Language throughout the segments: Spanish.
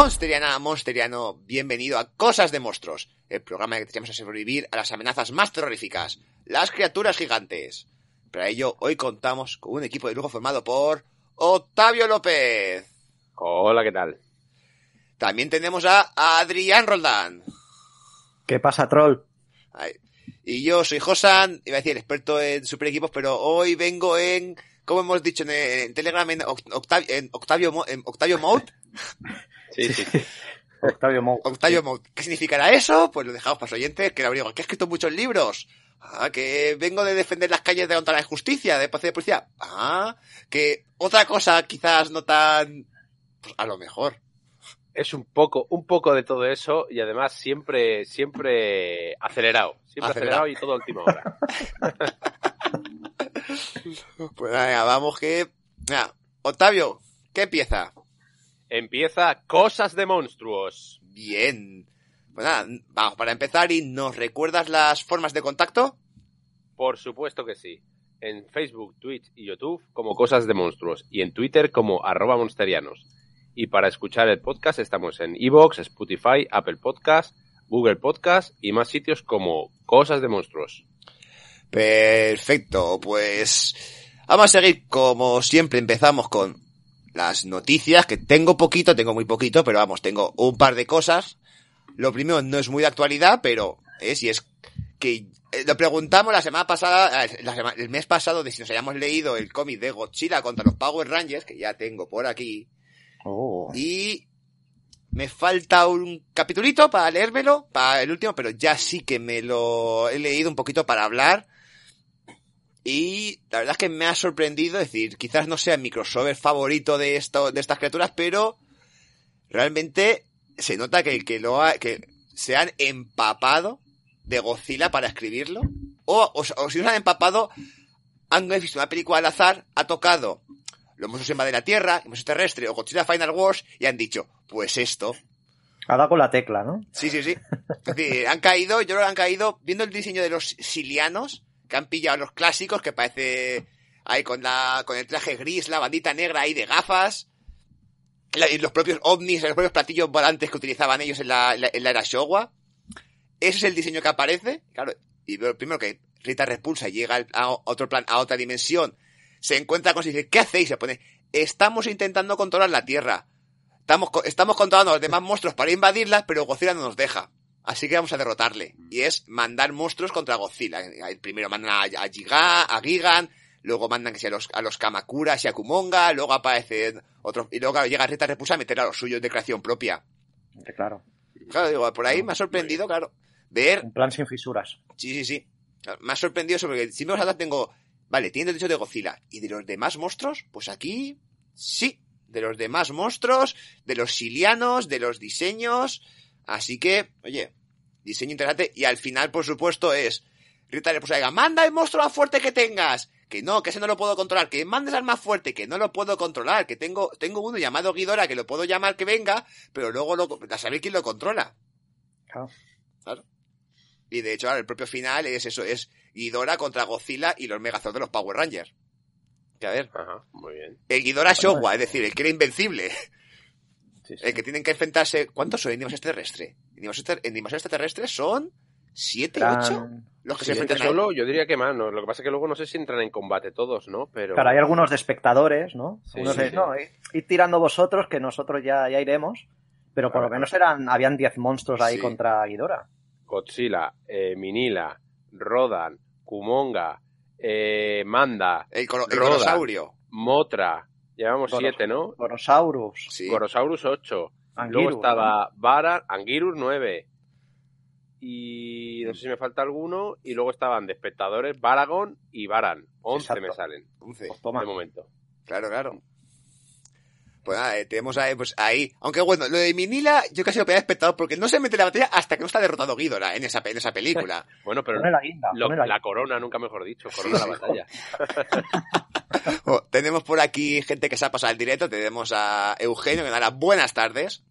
Monsteriana, Monsteriano, bienvenido a Cosas de Monstruos, el programa que tenemos a sobrevivir a las amenazas más terroríficas, las criaturas gigantes. Para ello, hoy contamos con un equipo de lujo formado por Octavio López. Hola, ¿qué tal? También tenemos a Adrián Roldán. ¿Qué pasa, troll? Ay. Y yo soy Josan, iba a decir experto en super equipos, pero hoy vengo en, como hemos dicho en, en Telegram, en Octavio, en Octavio, Mo- en Octavio Mode. Sí, sí. Octavio Mou. Octavio. ¿Qué significará eso? Pues lo dejamos para los oyentes, que lo digo, que ha escrito muchos libros. Ah, que vengo de defender las calles de contra la injusticia, de policía de policía. Ah, que otra cosa quizás no tan... Pues a lo mejor. Es un poco, un poco de todo eso y además siempre, siempre acelerado. Siempre Acelerado. acelerado, y todo última hora. Pues venga, vamos que... Mira, Octavio, ¿qué empieza? Empieza Cosas de Monstruos. Bien. Pues nada, vamos para empezar y nos recuerdas las formas de contacto. Por supuesto que sí. En Facebook, Twitch y YouTube como Cosas de Monstruos y en Twitter como arroba monsterianos. Y para escuchar el podcast estamos en Evox, Spotify, Apple Podcast, Google Podcast y más sitios como Cosas de Monstruos. Perfecto, pues vamos a seguir como siempre empezamos con las noticias, que tengo poquito, tengo muy poquito, pero vamos, tengo un par de cosas. Lo primero no es muy de actualidad, pero es y es que eh, lo preguntamos la semana pasada, eh, la sema- el mes pasado de si nos habíamos leído el cómic de Godzilla contra los Power Rangers, que ya tengo por aquí, Oh. y me falta un capitulito para leérmelo, para el último, pero ya sí que me lo he leído un poquito para hablar. Y la verdad es que me ha sorprendido, es decir, quizás no sea mi crossover favorito de esto, de estas criaturas, pero realmente se nota que, que lo ha, que se han empapado de Godzilla para escribirlo. O, o, o si no se han empapado, han visto una película al azar, ha tocado los monstruos en de la Tierra, el monstruo terrestre o Godzilla Final Wars y han dicho, pues esto. Ha dado con la tecla, ¿no? Sí, sí, sí. Es decir, han caído, yo creo que han caído, viendo el diseño de los silianos, que han pillado los clásicos, que parece ahí con la, con el traje gris, la bandita negra ahí de gafas, y los propios ovnis, los propios platillos volantes que utilizaban ellos en la, en la- era Showa. Ese es el diseño que aparece, claro, y veo primero que Rita repulsa y llega a otro plan, a otra dimensión, se encuentra con y dice, ¿qué hacéis? Se pone, estamos intentando controlar la Tierra. Estamos, estamos controlando a los demás monstruos para invadirla, pero Godzilla no nos deja. Así que vamos a derrotarle. Y es mandar monstruos contra Godzilla. Primero mandan a, a Giga, a Gigan, luego mandan que sea a los, a los Kamakuras y a Kumonga, luego aparecen otros, y luego llega Rita Repulsa a meter a los suyos de creación propia. Hombre, Claro. Claro, digo, por ahí me ha sorprendido, claro, ver Un plan sin fisuras. Sí, sí, sí. Me ha sorprendido eso porque si me vas a dar tengo... Vale, tiene derecho de Godzilla. ¿Y de los demás monstruos? Pues aquí... Sí. De los demás monstruos, de los silianos, de los diseños... Así que, oye, diseño interesante. Y al final, por supuesto, es... Rita le puso diga, manda el monstruo más fuerte que tengas. Que no, que ese no lo puedo controlar. Que mandes al más fuerte, que no lo puedo controlar. Que tengo, tengo uno llamado Guidora que lo puedo llamar que venga, pero luego lo, a saber quién lo controla. Claro. Claro. Y de hecho, ahora el propio final es eso, es Ghidorah contra Godzilla y los Megazords de los Power Rangers. Que a ver, Ajá, muy bien. el Ghidorah Showa, es decir, el que era invencible, Sí, sí. el que tienen que enfrentarse... ¿Cuántos son en Invasión Extraterrestre? En Invasión Extra- en Invasión Extraterrestre son... ¿Siete, ocho? Los que se enfrentan solo, yo diría que más, ¿no? Lo que pasa es que luego no sé si entran en combate todos, ¿no? Pero... Claro, hay algunos de espectadores, ¿no? Sí, sí, de, sí. no, id id tirando vosotros, que nosotros ya, ya iremos. Pero por lo menos eran, habían 10 monstruos ahí Sí. contra Ghidorah. Godzilla, eh, Minila, Rodan, Kumonga, eh, Manda, El, Rodan. Motra. Llevamos Goros- siete, ¿no? Gorosaurus, Sí. Gorosaurus 8. Anguirus, Luego estaba Varan, Angirus 9. Y no sé si me falta alguno. Y luego estaban de espectadores Baragon y Varan. 11 Exacto. me salen Once. ¿no? Pues toma. de momento. Claro, claro. Pues nada, eh, tenemos ahí, pues ahí. Aunque bueno, lo de Minila, yo casi lo pedía espectador porque no se mete en la batalla hasta que no está derrotado Ghidorah en esa, en esa película. Bueno, pero Pone la guinda, lo- la la corona, nunca mejor dicho. Corona la batalla. Oh, tenemos por aquí gente que se ha pasado el directo. Tenemos a Eugenio que da las buenas tardes.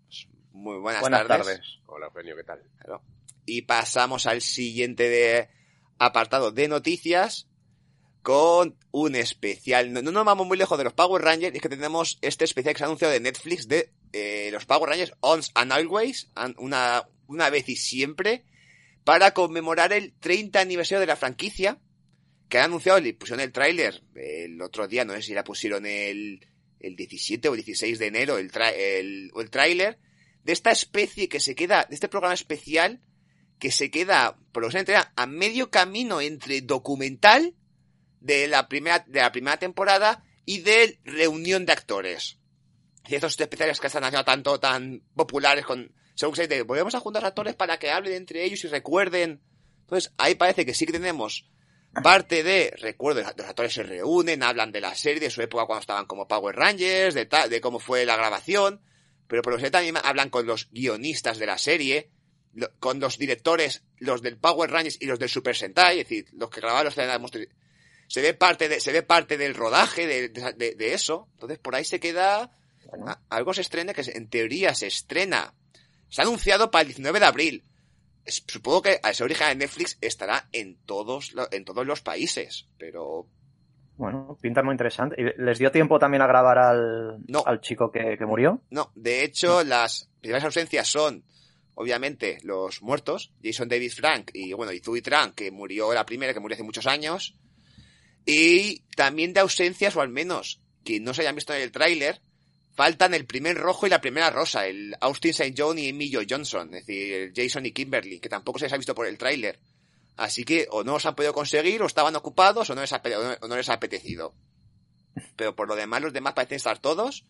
Muy buenas, Buenas tardes. tardes. Hola, Eugenio, ¿qué tal? Claro. Y pasamos al siguiente de apartado de noticias con un especial. No, no nos vamos muy lejos de los Power Rangers, es que tenemos este especial que se ha anunciado de Netflix de eh, los Power Rangers Once and Always, una, una vez y siempre, para conmemorar el 30 aniversario de la franquicia, que han anunciado, le pusieron el tráiler el otro día, no sé si la pusieron el, el 17 o 16 de enero, el, el, el tráiler, de esta especie que se queda, de este programa especial, que se queda, por lo que a medio camino entre documental de la primera, de la primera temporada y de reunión de actores. Y estos especiales que están haciendo tanto, tan populares con, según se dice, volvemos a juntar actores para que hablen entre ellos y recuerden. Entonces, ahí parece que sí que tenemos parte de recuerdos, los actores se reúnen, hablan de la serie, de su época cuando estaban como Power Rangers, de, ta- de cómo fue la grabación, pero por lo que también hablan con los guionistas de la serie, con los directores, los del Power Rangers y los del Super Sentai, es decir, los que grabaron los se ve parte de, se ve parte del rodaje de, de- de eso, entonces por ahí se queda Bueno, a- algo se estrena que en teoría se estrena. Se ha anunciado para el 19 de abril. Es- Supongo que al ser original de Netflix estará en todos, en todos los países, pero bueno, pinta muy interesante. ¿Y ¿Les dio tiempo también a grabar al, No. al chico que, que murió? no. De hecho, las primeras ausencias son, obviamente, los muertos, Jason David Frank y, bueno, y Zooey Trank, que murió la primera, que murió hace muchos años. Y también de ausencias, o al menos que no se hayan visto en el tráiler, faltan el primer rojo y la primera rosa, el Austin St. John y Emilio Johnson, es decir, Jason y Kimberly, que tampoco se les ha visto por el tráiler. Así que o no los han podido conseguir, o estaban ocupados, o no les ha, o no les ha apetecido. Pero por lo demás, los demás parecen estar todos,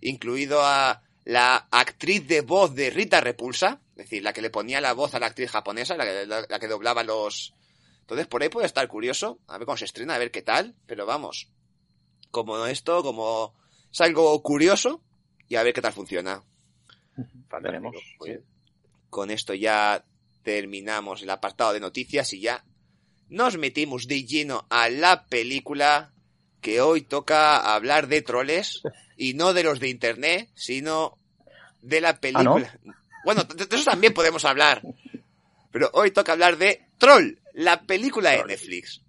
incluido a la actriz de voz de Rita Repulsa, es decir, la que le ponía la voz a la actriz japonesa, la, que- la que doblaba los... Entonces, por ahí puede estar curioso, a ver cómo se estrena, a ver qué tal, pero vamos, como esto, como es algo curioso, y a ver qué tal funciona. Fantástico. Sí. Con esto ya terminamos el apartado de noticias y ya nos metimos de lleno a la película que hoy toca hablar de troles y no de los de internet, sino de la película. Bueno, de eso también podemos hablar. Pero hoy toca hablar de Troll, la película de. Netflix.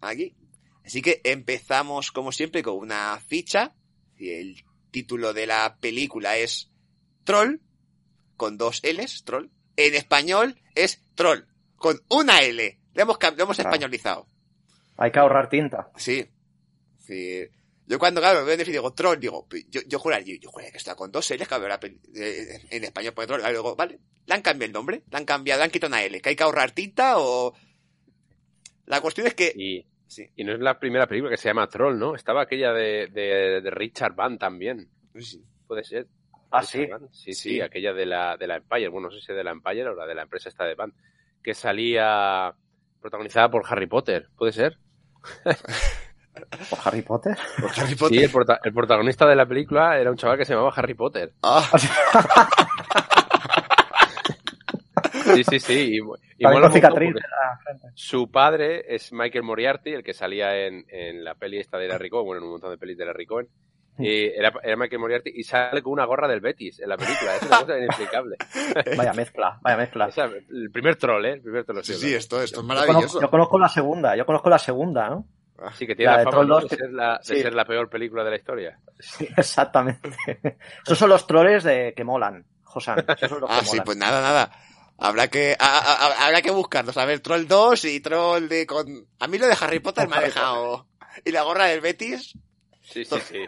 Aquí. Así que empezamos como siempre con una ficha. Y el título de la película es Troll, con dos L's, Troll. En español es Troll, con una L. Hemos, lo hemos Claro. españolizado. Hay que ahorrar tinta. Sí. Sí. Yo cuando, claro, veo en Netflix digo troll, digo, yo, yo juraría, yo, yo juraría que está con dos L's, que peli- eh, en español pone troll. Luego, vale, le han cambiado el nombre, le han cambiado, le han quitado una L, que hay que ahorrar tinta o... La cuestión es que... Y, Sí, y no es la primera película que se llama Troll, ¿no? Estaba aquella de, de, de Richard Van también. sí. Puede ser. Ah, Richard sí. Sí. Sí, Sí. aquella de la, de la Empire. Bueno, no sé si de la Empire o la de la empresa esta de Van. Que salía protagonizada por Harry Potter. ¿Puede ser? ¿Por Harry Potter? Por Harry Sí, el, prota- el protagonista de la película era un chaval que se llamaba Harry Potter. Ah, Sí, sí, sí. Y, y mola cicatriz frente. Su padre es Michael Moriarty, el que salía en, en la peli esta de Larry Cohen, bueno, en un montón de pelis de Larry Cohen. Y era, era Michael Moriarty y sale con una gorra del Betis en la película. Es una cosa inexplicable. Vaya mezcla, vaya mezcla. O sea, el primer troll, ¿eh? El primer troll. sí, sí, esto, esto es Yo conozco, maravilloso. yo conozco la segunda, yo conozco la segunda, ¿no? Sí, que tiene La la, de fama Troll ¿no? 2 de, que- ser la, de sí. ser la peor película de la historia. Sí, exactamente. Esos son los troles de que molan, Josan. Esos son los que Ah, sí, molan. pues nada, nada. Habrá que, a- a- a- habrá que buscarlos. A ver, Troll 2 y Troll de con... A mí lo de Harry Potter me ha dejado... Y la gorra del Betis, Sí, sí, sí.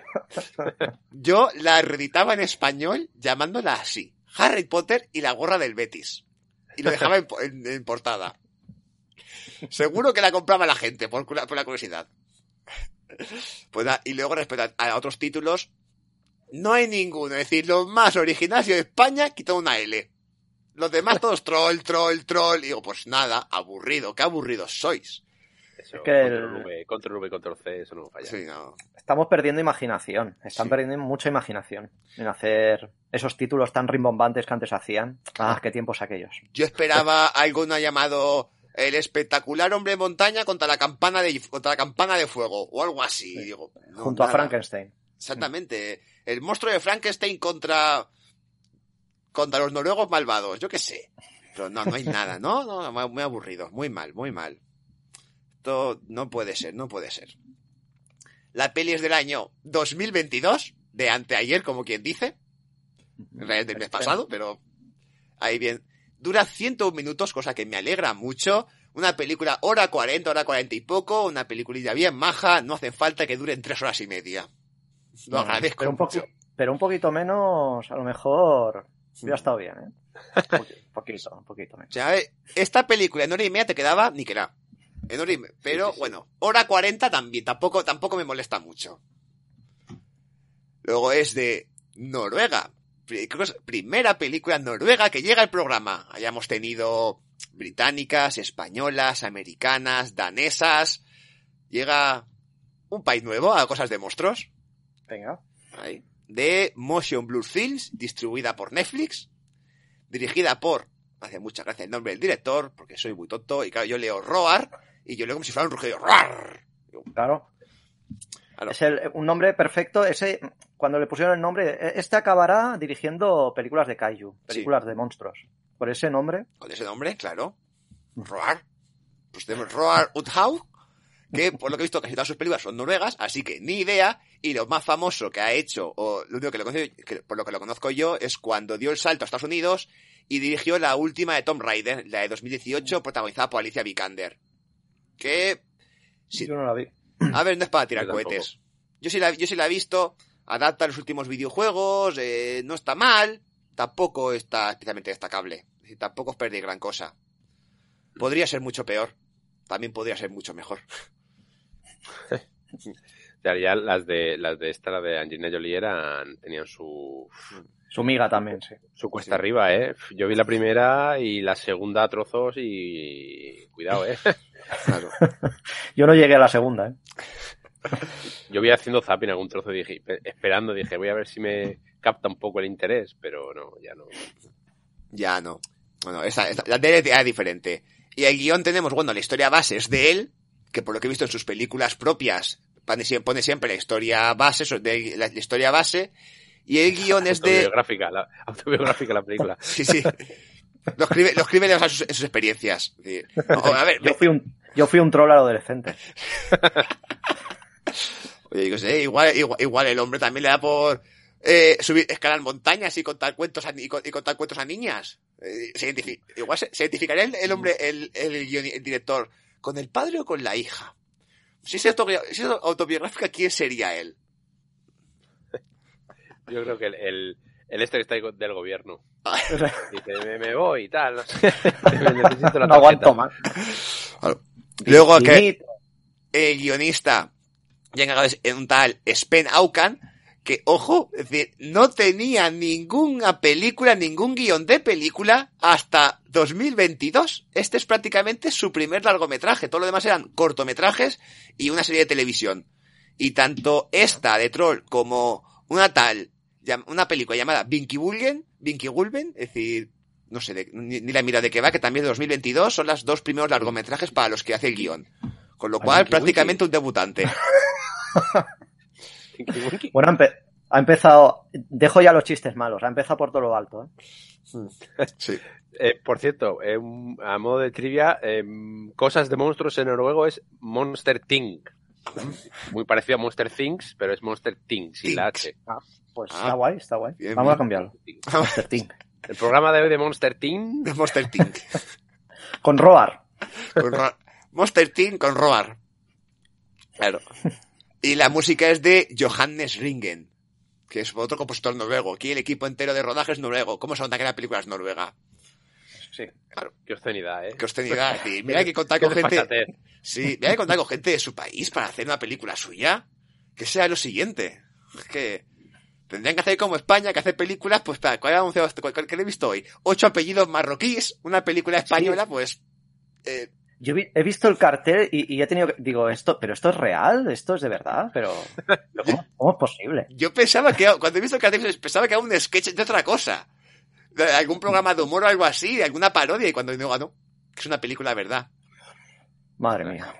yo la reeditaba en español llamándola así. Harry Potter y la gorra del Betis. Y lo dejaba en, po- en- en portada. Seguro que la compraba la gente, por, cura- por la curiosidad. Pues nada, y luego respecto a, otros títulos, no hay ninguno. Es decir, los más originales de España quitó una L. Los demás todos troll, troll, troll. Y digo, pues nada, aburrido. Qué aburridos sois. Eso, que el- control, v, control V, control C, eso no falla. Sí, no. Estamos perdiendo imaginación. Están Sí. perdiendo mucha imaginación en hacer esos títulos tan rimbombantes que antes hacían. Ah, qué tiempos aquellos. Yo esperaba alguno llamado el espectacular hombre de montaña contra la campana de contra la campana de fuego o algo así. Sí. Digo, no, Junto a. Frankenstein. Exactamente. El monstruo de Frankenstein contra contra los noruegos malvados, yo qué sé. Pero no, no hay nada, ¿no? No, muy- muy aburrido, muy mal, muy mal. Esto no puede ser, no puede ser. La peli es del año 2022, de anteayer, como quien dice. En realidad del mes pasado, pero ahí bien. Dura 101 minutos, cosa que me alegra mucho. Una película hora 40, hora 40 y poco, una peliculilla bien maja, no hace falta que duren tres horas y media. Lo No, agradezco pero un, mucho. pero un poquito menos, a lo mejor hubiera estado bien, ¿eh? Un poqui- poquito, un poquito menos. O sea, esta película en hora y media te quedaba ni que era. En hora y me- Pero Sí, sí, sí. bueno, hora 40 también, tampoco, tampoco me molesta mucho. Luego es de Noruega. Pri- creo que es Primera película noruega que llega al programa. Hayamos tenido británicas, españolas, americanas, danesas. Llega un país nuevo a cosas de monstruos. Venga. Ahí. De Motion Blue Films, distribuida por Netflix, dirigida por, hace mucha gracia el nombre del director, porque soy muy tonto, y claro, yo leo Roar, y yo leo como si fuera un rugido, Roar. Claro. Claro. Es el- un nombre perfecto. Ese, cuando le pusieron el nombre, e- este acabará dirigiendo películas de kaiju, películas de monstruos. Por ese nombre, Con ese nombre, claro. Roar. Pues tenemos Roar Uthaug, que por lo que he visto casi todas sus películas son noruegas, así que ni idea, y lo más famoso que ha hecho, o lo único que, lo conozco- que por lo que lo conozco yo, es cuando dio el salto a Estados Unidos y dirigió la última de Tom Raider, la de 2018, protagonizada por Alicia Vikander. Que, sí, yo no la vi. A ver, no es para tirar Yo cohetes. Yo sí la, yo sí la he visto, adapta los últimos videojuegos, eh, no está mal, tampoco está especialmente destacable. Tampoco os perdéis gran cosa. Podría ser mucho peor. También podría ser mucho mejor. Ya las de las de esta, la de Angelina Jolie eran, tenían su, Su miga también, sí. su cuesta arriba, ¿eh? Yo vi la primera y la segunda a trozos y cuidado, ¿eh? Claro. Yo no llegué a la segunda, ¿eh? Yo vi haciendo zapping algún trozo y dije, pe- esperando, dije, voy a ver si me capta un poco el interés, pero no, ya no. Ya no. Bueno, esa, esa- la él era diferente. Y el guion tenemos, bueno, la historia base es de él, que por lo que he visto en sus películas propias, pone, sie- pone siempre la historia base, de, la, la historia base, y el guion es de... Autobiográfica, la, autobiográfica la película. Sí, sí. Lo escribe, lo escribe en sus, en sus experiencias. No, a ver, Yo fui un, yo fui un troll adolescente. Oye, digo, sí, igual, igual, igual el hombre también le da por eh, subir, escalar montañas y contar cuentos a, y, con- y contar cuentos a niñas. Eh, se igual se, se identificaría el, el hombre, el, el, director, con el padre o con la hija. Si es, autobi- si es autobiográfica, ¿quién sería él? Yo creo que el, el, el este que está del gobierno. Dice, me, me voy y tal, no sé. Necesito la No aguanto más. Luego que el guionista ya encargado es en un tal Spen Aukan, que, ojo, es decir, no tenía ninguna película, ningún guion de película hasta 2022. Este es prácticamente su primer largometraje. Todo lo demás eran cortometrajes y una serie de televisión. Y tanto esta de Troll como una tal, una película llamada Vinky Gulgen, Vinky Gulben, es decir, no sé, de- ni, ni la mira de qué va, que también de 2022 son los dos primeros largometrajes para los que hace el guion. Con lo cual, prácticamente un debutante. Bueno, ha, empe- ha empezado. Dejo ya los chistes malos. Ha empezado por todo lo alto, ¿eh? Sí. Eh, por cierto, eh, un- a modo de trivia, eh, cosas de monstruos en noruego es Monster Thing. Muy parecido a Monster Things, pero es Monster Things, sin la H. Pues Ah. está guay, está guay. Bien, Vamos bien. a cambiarlo. Monster Thing. El programa de hoy de Monster Thing De Monster Team. Con Roar. Con Ro- Monster Team con Roar. Claro. Y la música es de Johannes Ringen, que es otro compositor noruego. Aquí el equipo entero de rodaje es noruego. ¿Cómo se nota que la película es noruega? Sí. Qué obscenidad, ¿eh? Tenía que decir. Mira hay que contar Qué con gente. Sí, mira hay que contar con gente de su país para hacer una película suya. Que sea lo siguiente. Es que tendrían que hacer como España, que hacer películas, pues para, ¿cuál, era- cuál- cuál- qué he visto hoy? Ocho apellidos marroquíes, una película española, pues, eh, Yo vi- he visto el cartel y, y he tenido que. Digo, esto, ¿pero esto es real? ¿Esto es de verdad? Pero. ¿Cómo, cómo es posible? Yo pensaba que, cuando he visto el cartel, pensaba que era un sketch de otra cosa. De algún programa de humor o algo así, de alguna parodia, y cuando no, no, que es una película de verdad. Madre mía.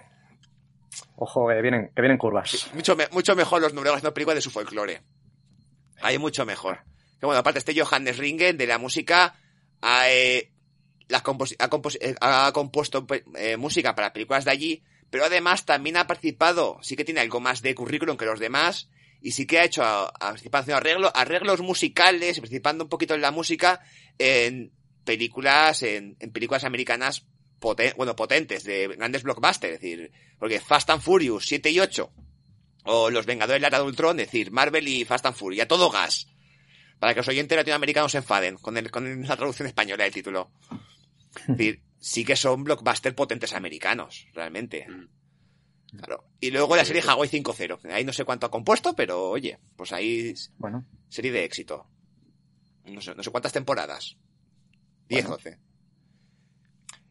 Ojo, que vienen, que vienen curvas. Mucho, me- mucho mejor los noruegos haciendo películas de su folclore. Hay mucho mejor. Que bueno, aparte este Johannes Ringen de la música, ha, eh, compos- ha, compos- eh, ha compuesto eh, música para películas de allí, pero además también ha participado, sí que tiene algo más de currículum que los demás, y sí que ha hecho, ha participado haciendo arreglos, arreglos musicales, participando un poquito en la música en películas, en, en películas americanas poten, bueno, potentes, de grandes blockbusters, es decir, porque Fast and Furious 7 y 8, o Los Vengadores de la Era de Ultron, es decir, Marvel y Fast and Furious, a todo gas. Para que los oyentes latinoamericanos se enfaden con, el, con la traducción española del título. Es decir, sí que son blockbusters potentes americanos, realmente. Claro. Y luego la serie Hawaii 5.0. Ahí no sé cuánto ha compuesto, pero oye, pues ahí. Bueno. Serie de éxito. No sé, no sé cuántas temporadas. 10, Bueno. 12.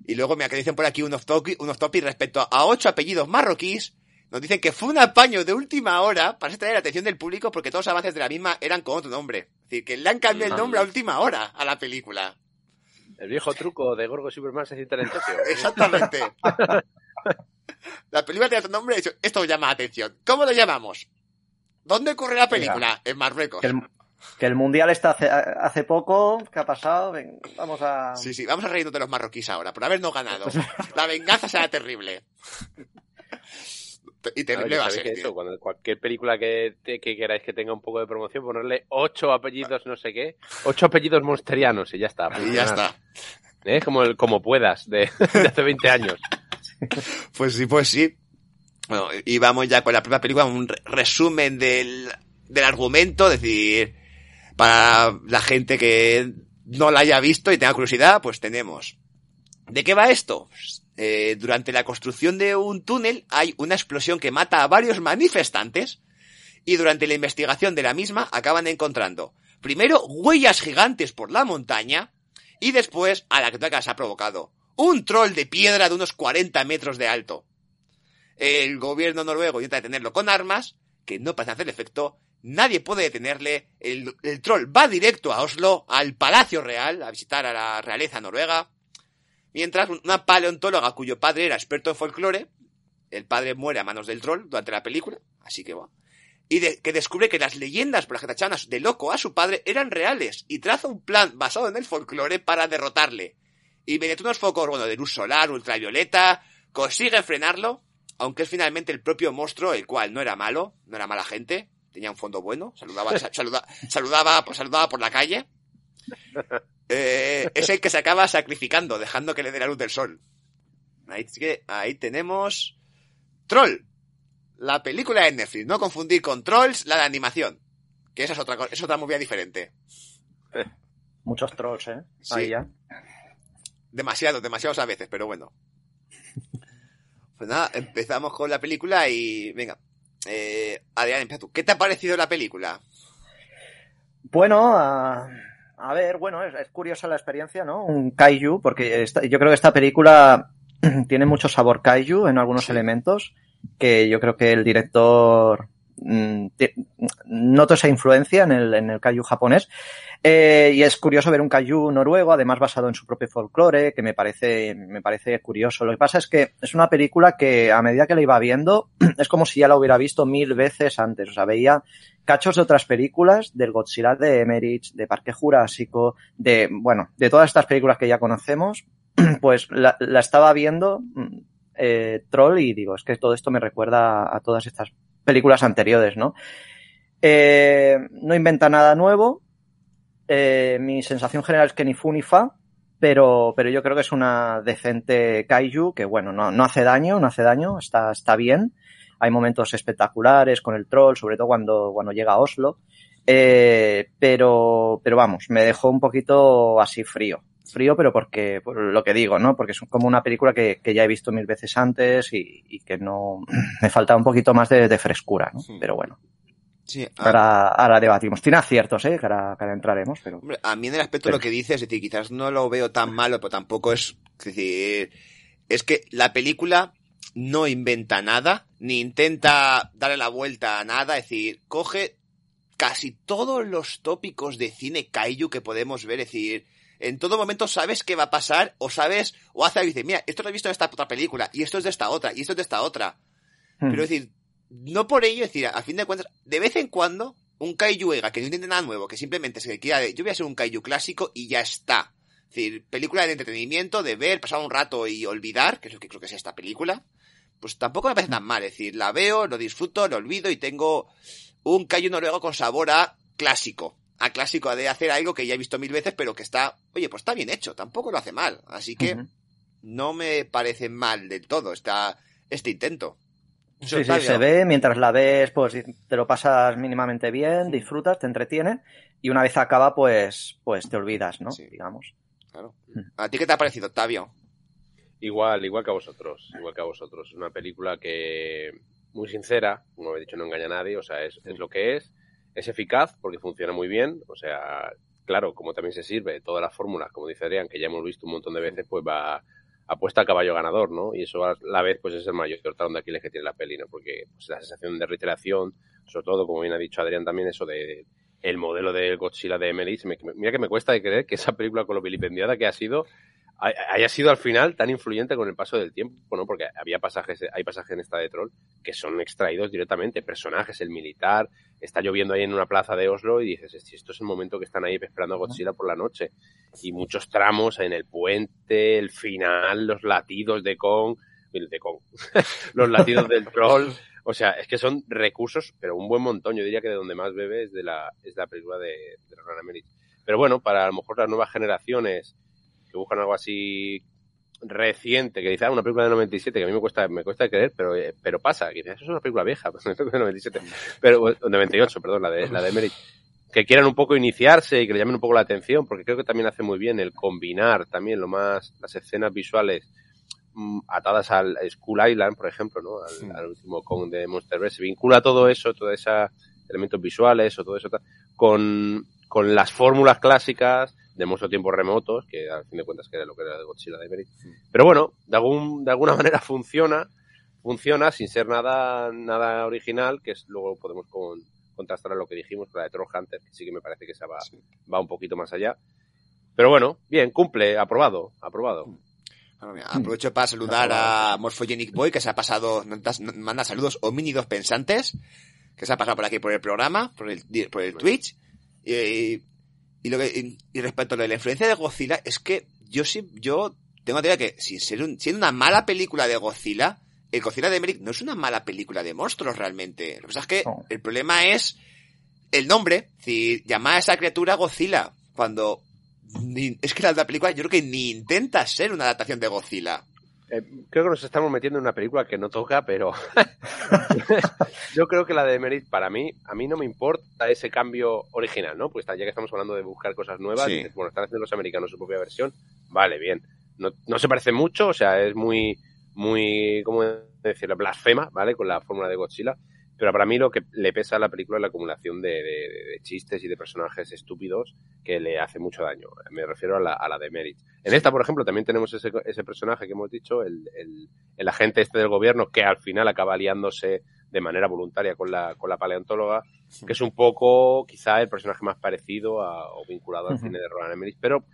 Y luego me dicen por aquí un off-topic un off-topic respecto a ocho apellidos marroquíes. Nos dicen que fue un apaño de última hora para extraer la atención del público porque todos los avances de la misma eran con otro nombre. Es decir, que le han cambiado el nombre a última hora a la película. El viejo truco de Gorgo y Superman se citan en. Exactamente. la película tiene otro nombre y dicho, esto llama la atención. ¿Cómo lo llamamos? ¿Dónde ocurre la película? En Marruecos. Que el, que el mundial está hace, hace poco. ¿Qué ha pasado? Ven, vamos a. Sí, sí, vamos a reírnos de los marroquíes ahora, por habernos ganado. La venganza será terrible. Y terrible va a ser. Cuando cualquier película que, te- que queráis que tenga un poco de promoción, ponerle ocho apellidos no sé qué, ocho apellidos monsterianos y ya está. Y ya está. ¿Eh? Como el como puedas de, de hace 20 años. Pues sí, pues sí. Bueno, y vamos ya con la propia película, un re- resumen del, del argumento, es decir, para la gente que no la haya visto y tenga curiosidad, pues tenemos. ¿De qué va esto? Pues, eh, durante la construcción de un túnel hay una explosión que mata a varios manifestantes y durante la investigación de la misma acaban encontrando primero huellas gigantes por la montaña y después a la que se ha provocado un troll de piedra de unos 40 metros de alto. El gobierno noruego intenta detenerlo con armas, que no parecen hacer efecto, nadie puede detenerle, el, el troll va directo a Oslo, al Palacio Real, a visitar a la realeza noruega, mientras una paleontóloga cuyo padre era experto en folclore, el padre muere a manos del troll durante la película, así que va, y que descubre que las leyendas su- de loco a su padre eran reales, y traza un plan basado en el folclore para derrotarle. Y mediante unos focos, bueno, de luz solar, ultravioleta, consigue frenarlo, aunque es finalmente el propio monstruo, el cual no era malo, no era mala gente, tenía un fondo bueno, saludaba, sa- saluda- saludaba, pues, saludaba por la calle. Eh, es el que se acaba sacrificando, dejando que le dé la luz del sol. Ahí, ahí tenemos Troll, la película de Netflix, no confundir con Trolls, la de animación, que esa es otra cosa, es otra movida diferente. Muchos trolls, ¿eh? Sí. Ahí ya. Demasiados, demasiados a veces, pero bueno. Pues nada, empezamos con la película y venga. Eh, Adrián, empieza tú. ¿Qué te ha parecido la película? Bueno, a, a ver, bueno, es, es curiosa la experiencia, ¿no? Un kaiju, porque esta- yo creo que esta película tiene mucho sabor kaiju en algunos Sí. elementos, que yo creo que el director noto esa influencia en el, en el kaiju japonés. Eh, y es curioso ver un kaiju noruego, además basado en su propio folclore, que me parece, me parece curioso. Lo que pasa es que es una película que a medida que la iba viendo, es como si ya la hubiera visto mil veces antes. O sea, veía cachos de otras películas, del Godzilla de Emmerich, de Parque Jurásico, de, bueno, de todas estas películas que ya conocemos, pues la, la estaba viendo mm, eh, Troll y digo, es que todo esto me recuerda a todas estas películas anteriores, ¿no? Eh, no inventa nada nuevo. Eh, mi sensación general es que ni fu ni fa, pero, pero yo creo que es una decente kaiju que, bueno, no, no hace daño, no hace daño, está, está bien. Hay momentos espectaculares con el troll, sobre todo cuando, cuando llega a Oslo. Eh, pero, pero vamos, me dejó un poquito así frío. Frío, pero porque, por lo que digo, ¿no? Porque es como una película que, que ya he visto mil veces antes y, y que no, me falta un poquito más de, de frescura, ¿no? Sí. Pero bueno, Sí, ahora, ahora debatimos. Tiene aciertos, ¿eh? Que ahora, que ahora entraremos, pero. Hombre, a mí en el aspecto de lo que dices, es decir, quizás no lo veo tan malo, pero tampoco es, es decir, es que la película no inventa nada, ni intenta darle la vuelta a nada, es decir, coge casi todos los tópicos de cine kaiju que podemos ver, es decir, en todo momento sabes qué va a pasar, o sabes, o hace algo y dice, mira, esto lo he visto en esta otra película, y esto es de esta otra, y esto es de esta otra. Hmm. Pero es decir, no por ello, es decir, a fin de cuentas, de vez en cuando, un kaiju ega que no intente nada nuevo, que simplemente se quiera de, yo voy a ser un kaiju clásico y ya está. Es decir, película de entretenimiento, de ver, pasar un rato y olvidar, que es lo que creo que es esta película, pues tampoco me parece tan mal. Es decir, la veo, lo disfruto, lo olvido y tengo un callo noruego con sabor a clásico. A clásico de hacer algo que ya he visto mil veces, pero que está, oye, pues está bien hecho, tampoco lo hace mal. Así que no me parece mal del todo esta, este intento. Sí, sí, se ve, mientras la ves, pues te lo pasas mínimamente bien, disfrutas, te entretiene, y una vez acaba, pues, pues te olvidas, ¿no? Sí. Digamos. Claro. Mm. ¿A ti qué te ha parecido, Octavio? Igual, igual que a vosotros, igual que a vosotros. Una película que, muy sincera, como he dicho, no engaña a nadie, o sea, es, es lo que es, es eficaz porque funciona muy bien, o sea, claro, como también se sirve de todas las fórmulas, como dice Adrián, que ya hemos visto un montón de veces, pues va apuesta a caballo ganador, ¿no? Y eso a la vez, pues es el mayor talón de Aquiles que tiene la peli, ¿no? Porque pues, la sensación de reiteración, sobre todo, como bien ha dicho Adrián también, eso de el modelo de Godzilla de Emmerich, me- mira que me cuesta de creer que esa película con lo vilipendiada que ha sido haya sido al final tan influyente con el paso del tiempo, ¿no? Porque había pasajes, hay pasajes en esta de Troll que son extraídos directamente, personajes, el militar, está lloviendo ahí en una plaza de Oslo y dices, "Si esto es el momento que están ahí esperando a Godzilla por la noche. Y muchos tramos en el puente, el final, los latidos de Kong, de Kong, los latidos del troll, o sea, es que son recursos, pero un buen montón. Yo diría que de donde más bebe es de la, es de la película de, de Roland. Pero bueno, para a lo mejor las nuevas generaciones que buscan algo así reciente, que dice, ah, una película de 97, que a mí me cuesta, me cuesta creer, pero, eh, pero pasa, que dice, eso es una película vieja, de 97, pero, o 98, perdón, la de, la de Emmerich. Que quieran un poco iniciarse y que le llamen un poco la atención, porque creo que también hace muy bien el combinar también lo más, las escenas visuales mm, atadas al School Island, por ejemplo, ¿no? Al, Sí. al último con de Monsterverse. Se vincula todo eso, todos esos elementos visuales o todo eso, con, con las fórmulas clásicas de Monstruo Tiempos Remotos, que al fin de cuentas que era lo que era de Godzilla de Emmerich. Pero bueno, de, algún, de alguna manera funciona, funciona sin ser nada, nada original, que es, luego podemos con, contrastar a lo que dijimos con la de Troll Hunter, que sí que me parece que esa va, Sí. va un poquito más allá. Pero bueno, bien, cumple, aprobado, aprobado. Bueno, mira, aprovecho para saludar a Morphogenic Boy, que se ha pasado, manda saludos homínidos pensantes, que se ha pasado por aquí por el programa, por el, por el Twitch. Y, y lo que, y, y respecto a lo de la influencia de Godzilla, es que yo sí, yo tengo teoría que, sin ser un, siendo una mala película de Godzilla, el Godzilla de Emmerich no es una mala película de monstruos realmente. Lo que pasa es que No. el problema es el nombre, decir, llamar a esa criatura Godzilla, cuando ni- es que la, la película yo creo que ni intenta ser una adaptación de Godzilla. Eh, creo que nos estamos metiendo en una película que no toca, pero yo creo que la de Merit, para mí, a mí no me importa ese cambio original, ¿no? Pues ya que estamos hablando de buscar cosas nuevas, Sí. dices, bueno, están haciendo los americanos su propia versión, vale, bien. No, no se parece mucho, o sea, es muy, muy, ¿cómo decirlo? Blasfema, ¿vale? Con la fórmula de Godzilla. Pero para mí lo que le pesa a la película es la acumulación de, de- de chistes y de personajes estúpidos que le hace mucho daño. Me refiero a la, a la de Merit. En esta, por ejemplo, también tenemos ese, ese personaje que hemos dicho, el, el, el agente este del gobierno, que al final acaba aliándose de manera voluntaria con la, con la paleontóloga, que es un poco quizá el personaje más parecido a- o vinculado al cine de Roland Emmerich, pero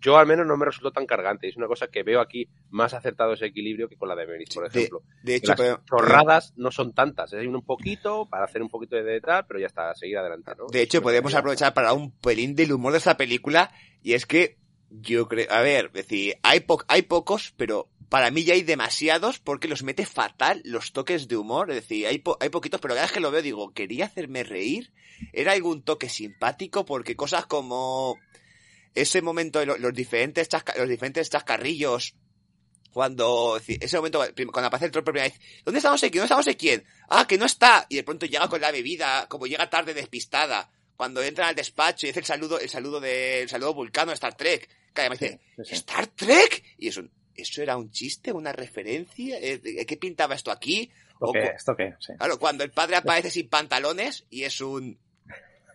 yo al menos no me resultó tan cargante. Es una cosa que veo aquí más acertado ese equilibrio que con la de Emmerich, por ejemplo. De hecho, las pero- chorradas no son tantas, hay un poquito para hacer un poquito de tal, pero ya está, seguir adelante, ¿no? de hecho, podemos aprovechar para un pelín del humor de esta película, y es que yo creo, a ver, es decir, hay, po- hay pocos, pero para mí ya hay demasiados porque los mete fatal los toques de humor, es decir, hay, po- hay poquitos, pero cada vez que lo veo digo, quería hacerme reír, era algún toque simpático porque cosas como ese momento de lo- los diferentes chasca- los diferentes chascarrillos cuando ese momento cuando aparece el troll por primera vez ¿dónde sé quién? ¿dónde no sé quién? ah que no está y de pronto llega con la bebida como llega tarde despistada cuando entra al despacho y hace el saludo el saludo de el saludo vulcano de Star Trek que además dice Sí, sí. Star Trek y eso eso era un chiste una referencia Eh, ¿qué pintaba esto aquí? ¿Esto O qué? ¿Esto qué? Sí. Claro, cuando el padre aparece sin pantalones y es un.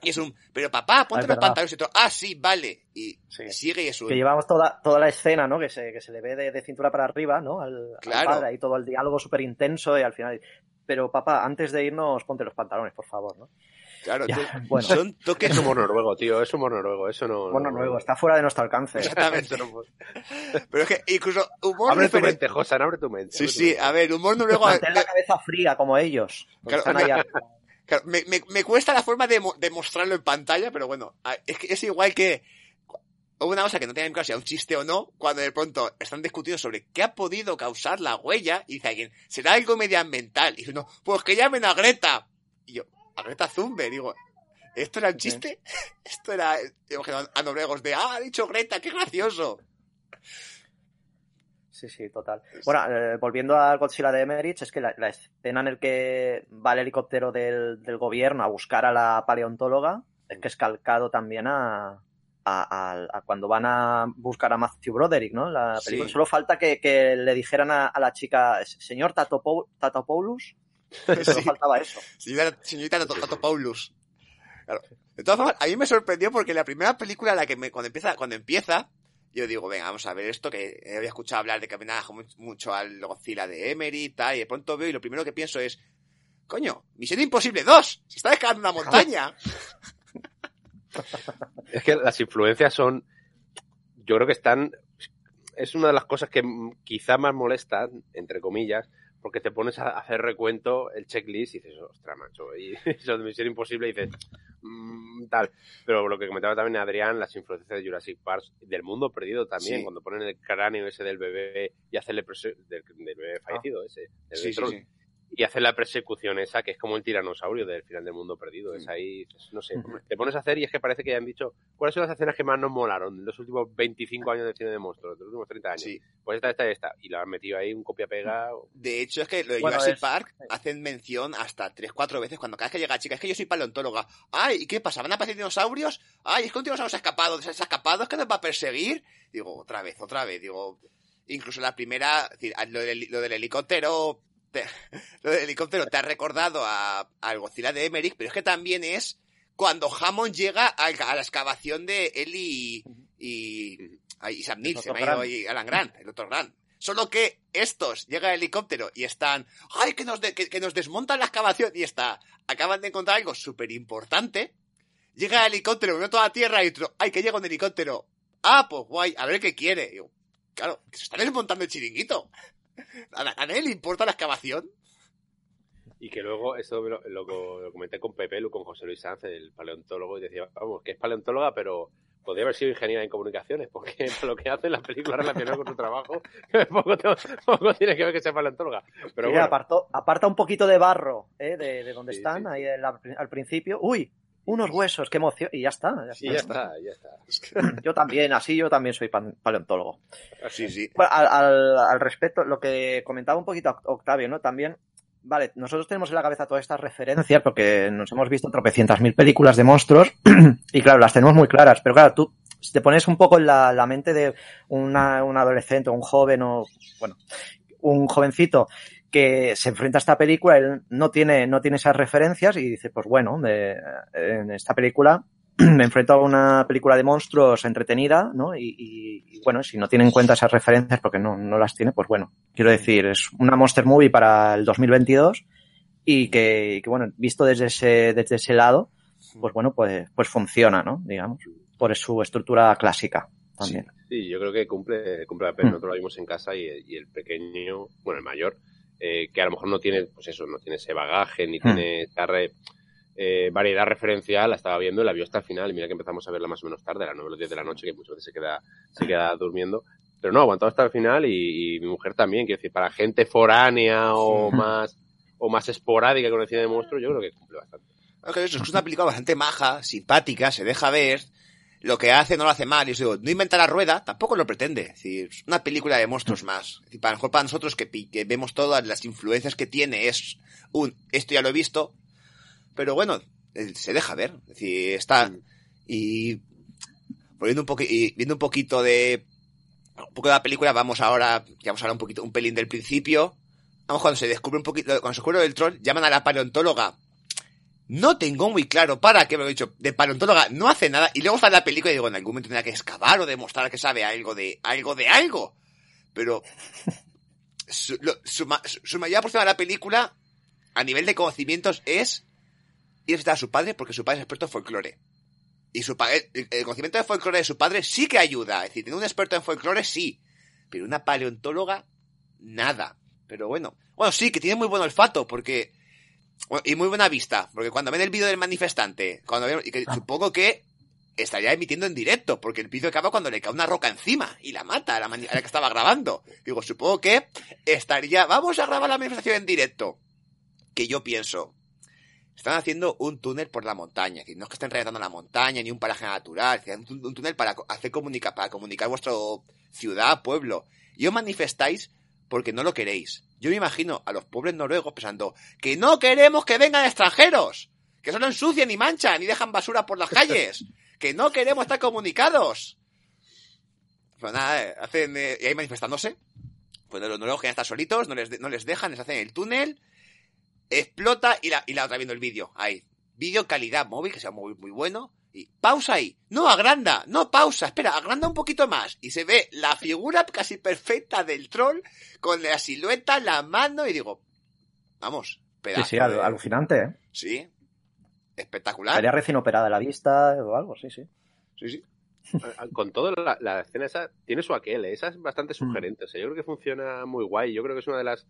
Y es un. Pero papá, ponte los pantalones y otro. Ah, sí, vale. Y Sí. sigue y es un. Que llevamos toda, toda la escena, ¿no? Que se, que se le ve de, de cintura para arriba, ¿no? Al, al Claro. padre, ahí todo el diálogo súper intenso y al final. Pero papá, antes de irnos, ponte los pantalones, por favor, ¿no? Claro, Ya, tú- bueno. son toques. Es humor noruego, tío, es humor noruego, eso no... Bueno, no- nuevo, está fuera de nuestro alcance. Exactamente. Pero es que incluso humor Abre tu mente, Josan, abre tu mente. Sí, sí, mente. a ver, humor noruego. Mantén la cabeza fría como ellos. Claro, Están ahí arriba. Claro, me, me- me cuesta la forma de, mo- de mostrarlo en pantalla, pero bueno, es que es igual que. Una cosa que no tenía en claro si era un chiste o no, cuando de pronto están discutiendo sobre qué ha podido causar la huella, y dice alguien, será algo medioambiental. Y dice, no, pues que llamen a Greta. Y yo, a Greta Thunberg. Digo, ¿esto era un chiste? Esto era a noruegos de, ah, ha dicho Greta, qué gracioso. Sí, sí, total. Bueno, eh, volviendo al Godzilla de Emmerich, es que la, escena en el que va el helicóptero del, del, gobierno a buscar a la paleontóloga es que es calcado también a, a, cuando van a buscar a Matthew Broderick, ¿no? La película. Solo falta que, que, le dijeran a, la chica, señor Tatopoulos. Solo faltaba eso. Señorita, Tatopoulos. Claro. De todas formas, a mí me sorprendió porque la primera película, la que me, cuando empieza, cuando empieza, yo digo, venga, vamos a ver esto, que había escuchado hablar de que mucho al Godzilla de Emery y tal, y de pronto veo y lo primero que pienso es, coño, Misión Imposible 2, se está dejando una montaña. es que las influencias son, yo creo que están, es una de las cosas que quizá más molestan, entre comillas, porque te pones a hacer recuento, el checklist y dices, ostras, macho, y eso de Misión Imposible y dices, mmm, tal. Pero lo que comentaba también Adrián, las influencias de Jurassic Park, del mundo perdido también, cuando ponen el cráneo ese del bebé y hacen el del, del, bebé ah. fallecido ese, sí, sí, y hacer la persecución esa, que es como el tiranosaurio del final del mundo perdido. Es ahí, no sé, te pones a hacer y es que parece que ya han dicho, ¿cuáles son las escenas que más nos molaron en los últimos 25 años de cine de monstruos, de los últimos 30 años? Sí. Pues esta, esta, esta. Y la han metido ahí un copia-pega. De hecho, es que lo de Jurassic Park hacen mención hasta 3-4 veces cuando cada vez que llega chica, es que yo soy paleontóloga. Ay, ¿y qué pasa? ¿Van a aparecer dinosaurios? Ay, es que un dinosaurio se ha escapado, se ha escapado, es que nos va a perseguir. Digo, otra vez, otra vez, digo... Incluso la primera, lo del, lo del helicóptero lo del helicóptero te ha recordado a, al Godzilla de Emmerich, pero es que también es cuando Hammond llega a, la excavación de él y, y, Sam Neill, se me ha ido y Alan Grant, el otro Grant. Solo que estos llega el helicóptero y están, ay, que nos, que, nos desmontan la excavación y está, acaban de encontrar algo súper importante. Llega el helicóptero, ve toda la tierra y otro, ay, que llega un helicóptero. Ah, pues guay, a ver qué quiere. claro, que se están desmontando el chiringuito. ¿A, nadie le importa la excavación? Y que luego, eso lo, lo, comenté con Pepe, con José Luis Sanz, el paleontólogo, y decía, vamos, que es paleontóloga, pero podría haber sido ingeniera en comunicaciones, porque lo que hace en la película relacionada con su trabajo, poco, tiene que ver que sea paleontóloga. Pero bueno. aparta un poquito de barro ¿eh? de, donde están, ahí al principio. ¡Uy! Unos huesos, qué emoción, y ya está. Ya está, ya está, Yo también, así yo también soy paleontólogo. Sí, sí. al, al, respecto, lo que comentaba un poquito Octavio, ¿no? También, vale, nosotros tenemos en la cabeza todas estas referencias porque nos hemos visto tropecientas mil películas de monstruos y claro, las tenemos muy claras, pero claro, tú si te pones un poco en la, la mente de una, un adolescente o un joven o, bueno, un jovencito que se enfrenta a esta película, él no tiene, no tiene esas referencias y dice, pues bueno, en esta película me enfrento a una película de monstruos entretenida, ¿no? Y, bueno, si no tiene en cuenta esas referencias porque no, no las tiene, pues bueno, quiero decir, es una monster movie para el 2022 y que, que bueno, visto desde ese, desde ese lado, pues bueno, pues, pues funciona, ¿no? Digamos, por su estructura clásica también. Sí, yo creo que cumple, cumple la pena. Mm. Nosotros lo vimos en casa y, y el pequeño, bueno, el mayor, eh, que a lo mejor no tiene, pues eso, no tiene ese bagaje, ni hmm. tiene esa eh, variedad referencial, la estaba viendo y la vio hasta el final. Y mira que empezamos a verla más o menos tarde, a las 9 o las 10 de la noche, que muchas veces se queda, se queda durmiendo. Pero no, aguantado hasta el final y, mi mujer también, quiero decir, para gente foránea o más o más esporádica con el cine de monstruos, yo creo que cumple bastante. Es una película bastante maja, simpática, se deja ver, lo que hace no lo hace mal. Y os digo, no inventa la rueda, tampoco lo pretende. Es decir, es una película de monstruos más. Es decir, para, mejor para nosotros que, vemos todas las influencias que tiene, es un, esto ya lo he visto, pero bueno, se deja ver. Es decir, está, y, poniendo un y viendo un poquito de, un poco de la película, vamos ahora, ya vamos a hablar un poquito, un pelín del principio. Vamos cuando se descubre un poquito, cuando se descubre el troll, llaman a la paleontóloga no tengo muy claro para qué me lo he dicho. De paleontóloga no hace nada. Y luego está la película y digo, en algún momento tendrá que excavar o demostrar que sabe algo de algo de algo. Pero su, su, mayor aportación a la película, a nivel de conocimientos, es ir a visitar a su padre porque su padre es experto en folclore. Y su el, el conocimiento de folclore de su padre sí que ayuda. Es decir, tener un experto en folclore sí. Pero una paleontóloga, nada. Pero bueno. Bueno, sí, que tiene muy buen olfato porque y muy buena vista, porque cuando ven el vídeo del manifestante, cuando ven, y que ah. supongo que estaría emitiendo en directo, porque el vídeo acaba cuando le cae una roca encima y la mata a la, a la que estaba grabando. Digo, supongo que estaría, vamos a grabar la manifestación en directo. Que yo pienso, están haciendo un túnel por la montaña. Es decir, no es que estén reventando la montaña ni un paraje natural, es decir, un, túnel para hacer comunica para comunicar vuestra ciudad, pueblo. Y os manifestáis porque no lo queréis. Yo me imagino a los pobres noruegos pensando que no queremos que vengan extranjeros, que solo ensucian y manchan y dejan basura por las calles, que no queremos estar comunicados. Pues nada, eh, hacen, eh, y ahí manifestándose. Pues los noruegos que ya están solitos, no les, de- no les dejan, les hacen el túnel, explota y la, y la otra viendo el vídeo. Ahí. Vídeo calidad móvil, que sea muy, muy bueno. Y pausa ahí. No, agranda. No, pausa. Espera, agranda un poquito más. Y se ve la figura casi perfecta del troll con la silueta, la mano y digo, vamos, pedazo sí, al- alucinante, ¿eh? Sí. Espectacular. Estaría recién operada la vista o algo, sí, sí. Sí, sí. Con todo, la, la escena esa tiene su aquel, ¿eh? esa es bastante Mm. sugerente. O sea, yo creo que funciona muy guay. Yo creo que es una de las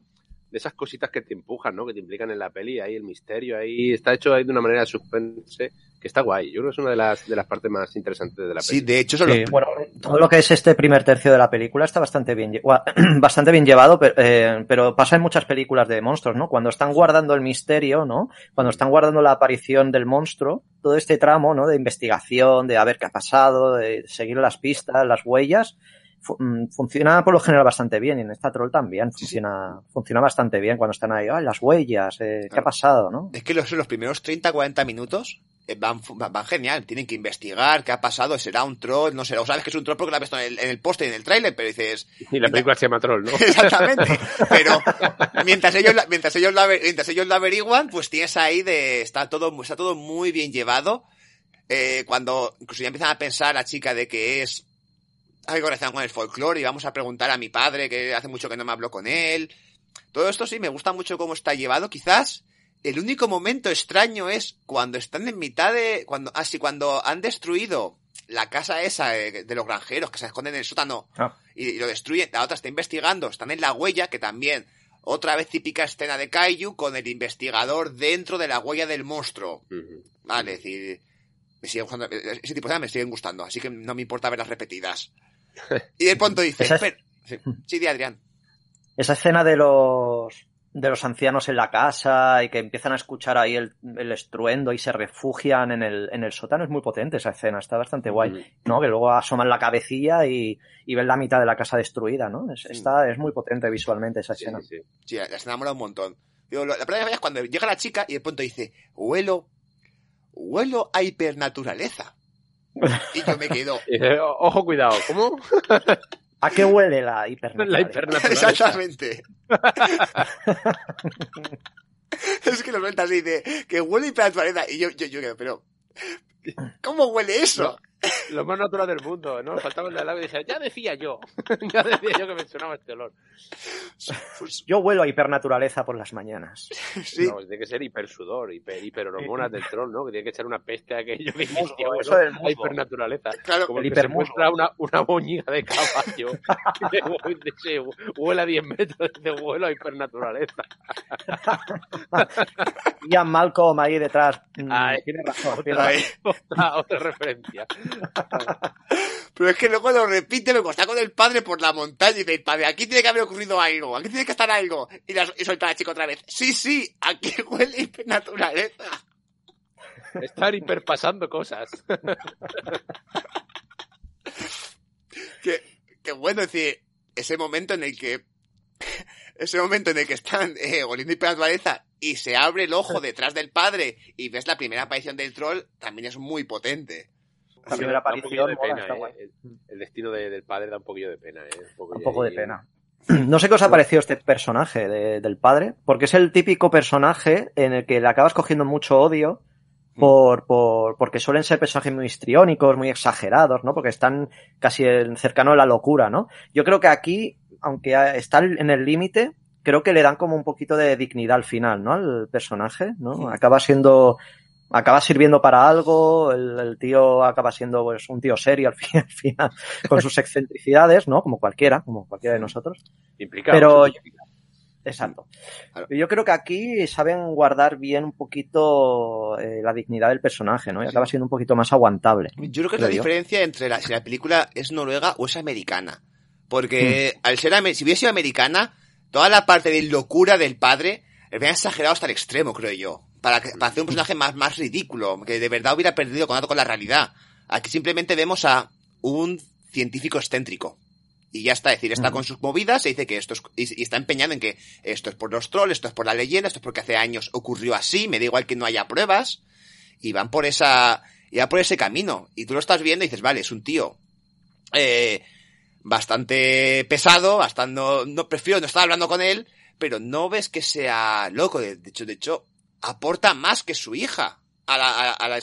de esas cositas que te empujan, ¿no? Que te implican en la peli. Ahí el misterio, ahí está hecho ahí de una manera de suspense que está guay. Yo creo que es una de las, de las partes más interesantes de la Sí, peli. de hecho, son Sí, los- bueno, todo lo que es este primer tercio de la película está bastante bien, bastante bien llevado, pero, eh, pero pasa en muchas películas de monstruos, ¿no? Cuando están guardando el misterio, ¿no? Cuando están guardando la aparición del monstruo, todo este tramo, ¿no? De investigación, de a ver qué ha pasado, de seguir las pistas, las huellas, funciona por lo general bastante bien y en esta troll también funciona, funciona bastante bien cuando están ahí, ah, las huellas, eh, ¿qué ha pasado, no? Es que los, los primeros 30-40 minutos eh, van, van, van genial. Tienen que investigar qué ha pasado, será un troll, no será. O sabes que es un troll porque lo has visto en el, en el póster y en el tráiler, pero dices, Y la película se llama Troll, ¿no? exactamente. Pero mientras ellos, la- mientras ellos, lo, ave- mientras ellos lo averiguan, pues tienes ahí de, está todo, está todo muy bien llevado. Eh, cuando incluso ya empiezan a pensar la chica de que es algo relacionado con el folclore y vamos a preguntar a mi padre que hace mucho que no me hablo con él. Todo esto sí, me gusta mucho cómo está llevado. Quizás el único momento extraño es cuando están en mitad de, cuando, así, cuando han destruido la casa esa de los granjeros que se esconden en el sótano Ah. y, y lo destruyen, la otra está investigando, están en la huella, que también, otra vez típica escena de Kaiju con el investigador dentro de la huella del monstruo. Vale, es decir, me sigue gustando, ese tipo de cosas me siguen gustando, así que no me importa verlas repetidas. Y de pronto dice, es- "Espera". sí, sí, Adrián. Esa escena de los de los ancianos en la casa y que empiezan a escuchar ahí el, el estruendo y se refugian en el, en el sótano es muy potente esa escena, está bastante guay. ¿no? Que luego asoman la cabecilla y, y ven la mitad de la casa destruida, ¿no? Es, está, es muy potente visualmente esa Sí, escena. sí, sí. Sí, la escena mola un montón. Digo, lo- la primera vez es cuando llega la chica y de pronto dice, huelo, huelo a hipernaturaleza. Y yo me quedo, Y dice, "O- Ojo, cuidado, ¿cómo? ¿A qué huele la hipernaturaleza? La. Exactamente. es que lo sueltas así de que huele a hipernaturaleza. Y yo, yo, yo quedo, pero, ¿cómo huele eso? Lo más natural del mundo, ¿no? Faltaba el de al lado y dije, ya decía yo. ya decía yo que me sonaba este olor. Pues, Yo huelo a hipernaturaleza por las mañanas. sí. No, tiene que ser hipersudor, hiper, hiperhormonas del troll, ¿no? Que tiene que echar una peste a aquello que Musgo, existía, ¿no? eso del La musgo. hipernaturaleza. Claro, Como el que se muestra una, una boñiga de caballo. que dice, huele a 10 metros de vuelo a hipernaturaleza. Ian Malcolm ahí detrás. Ay. tiene razón, tiene razón. Otra, otra referencia. Pero es que luego lo repite, me está con el padre por la montaña y dice, padre, aquí tiene que haber ocurrido algo, aquí tiene que estar algo. Y, la, y suelta la chica otra vez, sí, sí, aquí huele a hipernaturaleza. Están hiperpasando cosas. que, que bueno, es decir, ese momento en el que, ese momento en el que están eh, oliendo hipernaturaleza y se abre el ojo detrás del padre y ves la primera aparición del troll, también es muy potente. La primera aparición de pena, ¿eh? guay. El, el destino de- del padre da un poquillo de pena, ¿eh? Un poco de pena. No sé qué os ha parecido este personaje de- del padre, porque es el típico personaje en el que le acabas cogiendo mucho odio por, por, porque suelen ser personajes muy histriónicos, muy exagerados, ¿no? Porque están casi cercano a la locura, ¿no? Yo creo que aquí, aunque está en el límite, creo que le dan como un poquito de dignidad al final, ¿no? Al personaje, ¿no? Acaba siendo, acaba sirviendo para algo, el, el tío acaba siendo pues un tío serio al, fin- al final, con sus excentricidades, ¿no? Como cualquiera, como cualquiera de nosotros. Implicado, Pero-. Exacto. Claro. Yo creo que aquí saben guardar bien un poquito eh, la dignidad del personaje, ¿no? Y Sí. acaba siendo un poquito más aguantable. Yo creo que es la diferencia entre la, si la película es noruega o es americana. Porque al ser, si hubiese sido americana, toda la parte de locura del padre, habían exagerado hasta el extremo, creo yo. para, para hacer un personaje más, más ridículo, que de verdad hubiera perdido contacto con la realidad. Aquí simplemente vemos a un científico excéntrico. Y ya está, es decir, está con sus movidas, se dice que esto es, y, está empeñado en que esto es por los trolls, esto es por la leyenda, esto es porque hace años ocurrió así, me da igual que no haya pruebas, y van por esa, y va por ese camino. Y tú lo estás viendo y dices, vale, es un tío, eh, bastante pesado, bastante, no, no prefiero no estar hablando con él, pero no ves que sea loco, de hecho, de hecho, aporta más que su hija a la, a, a la,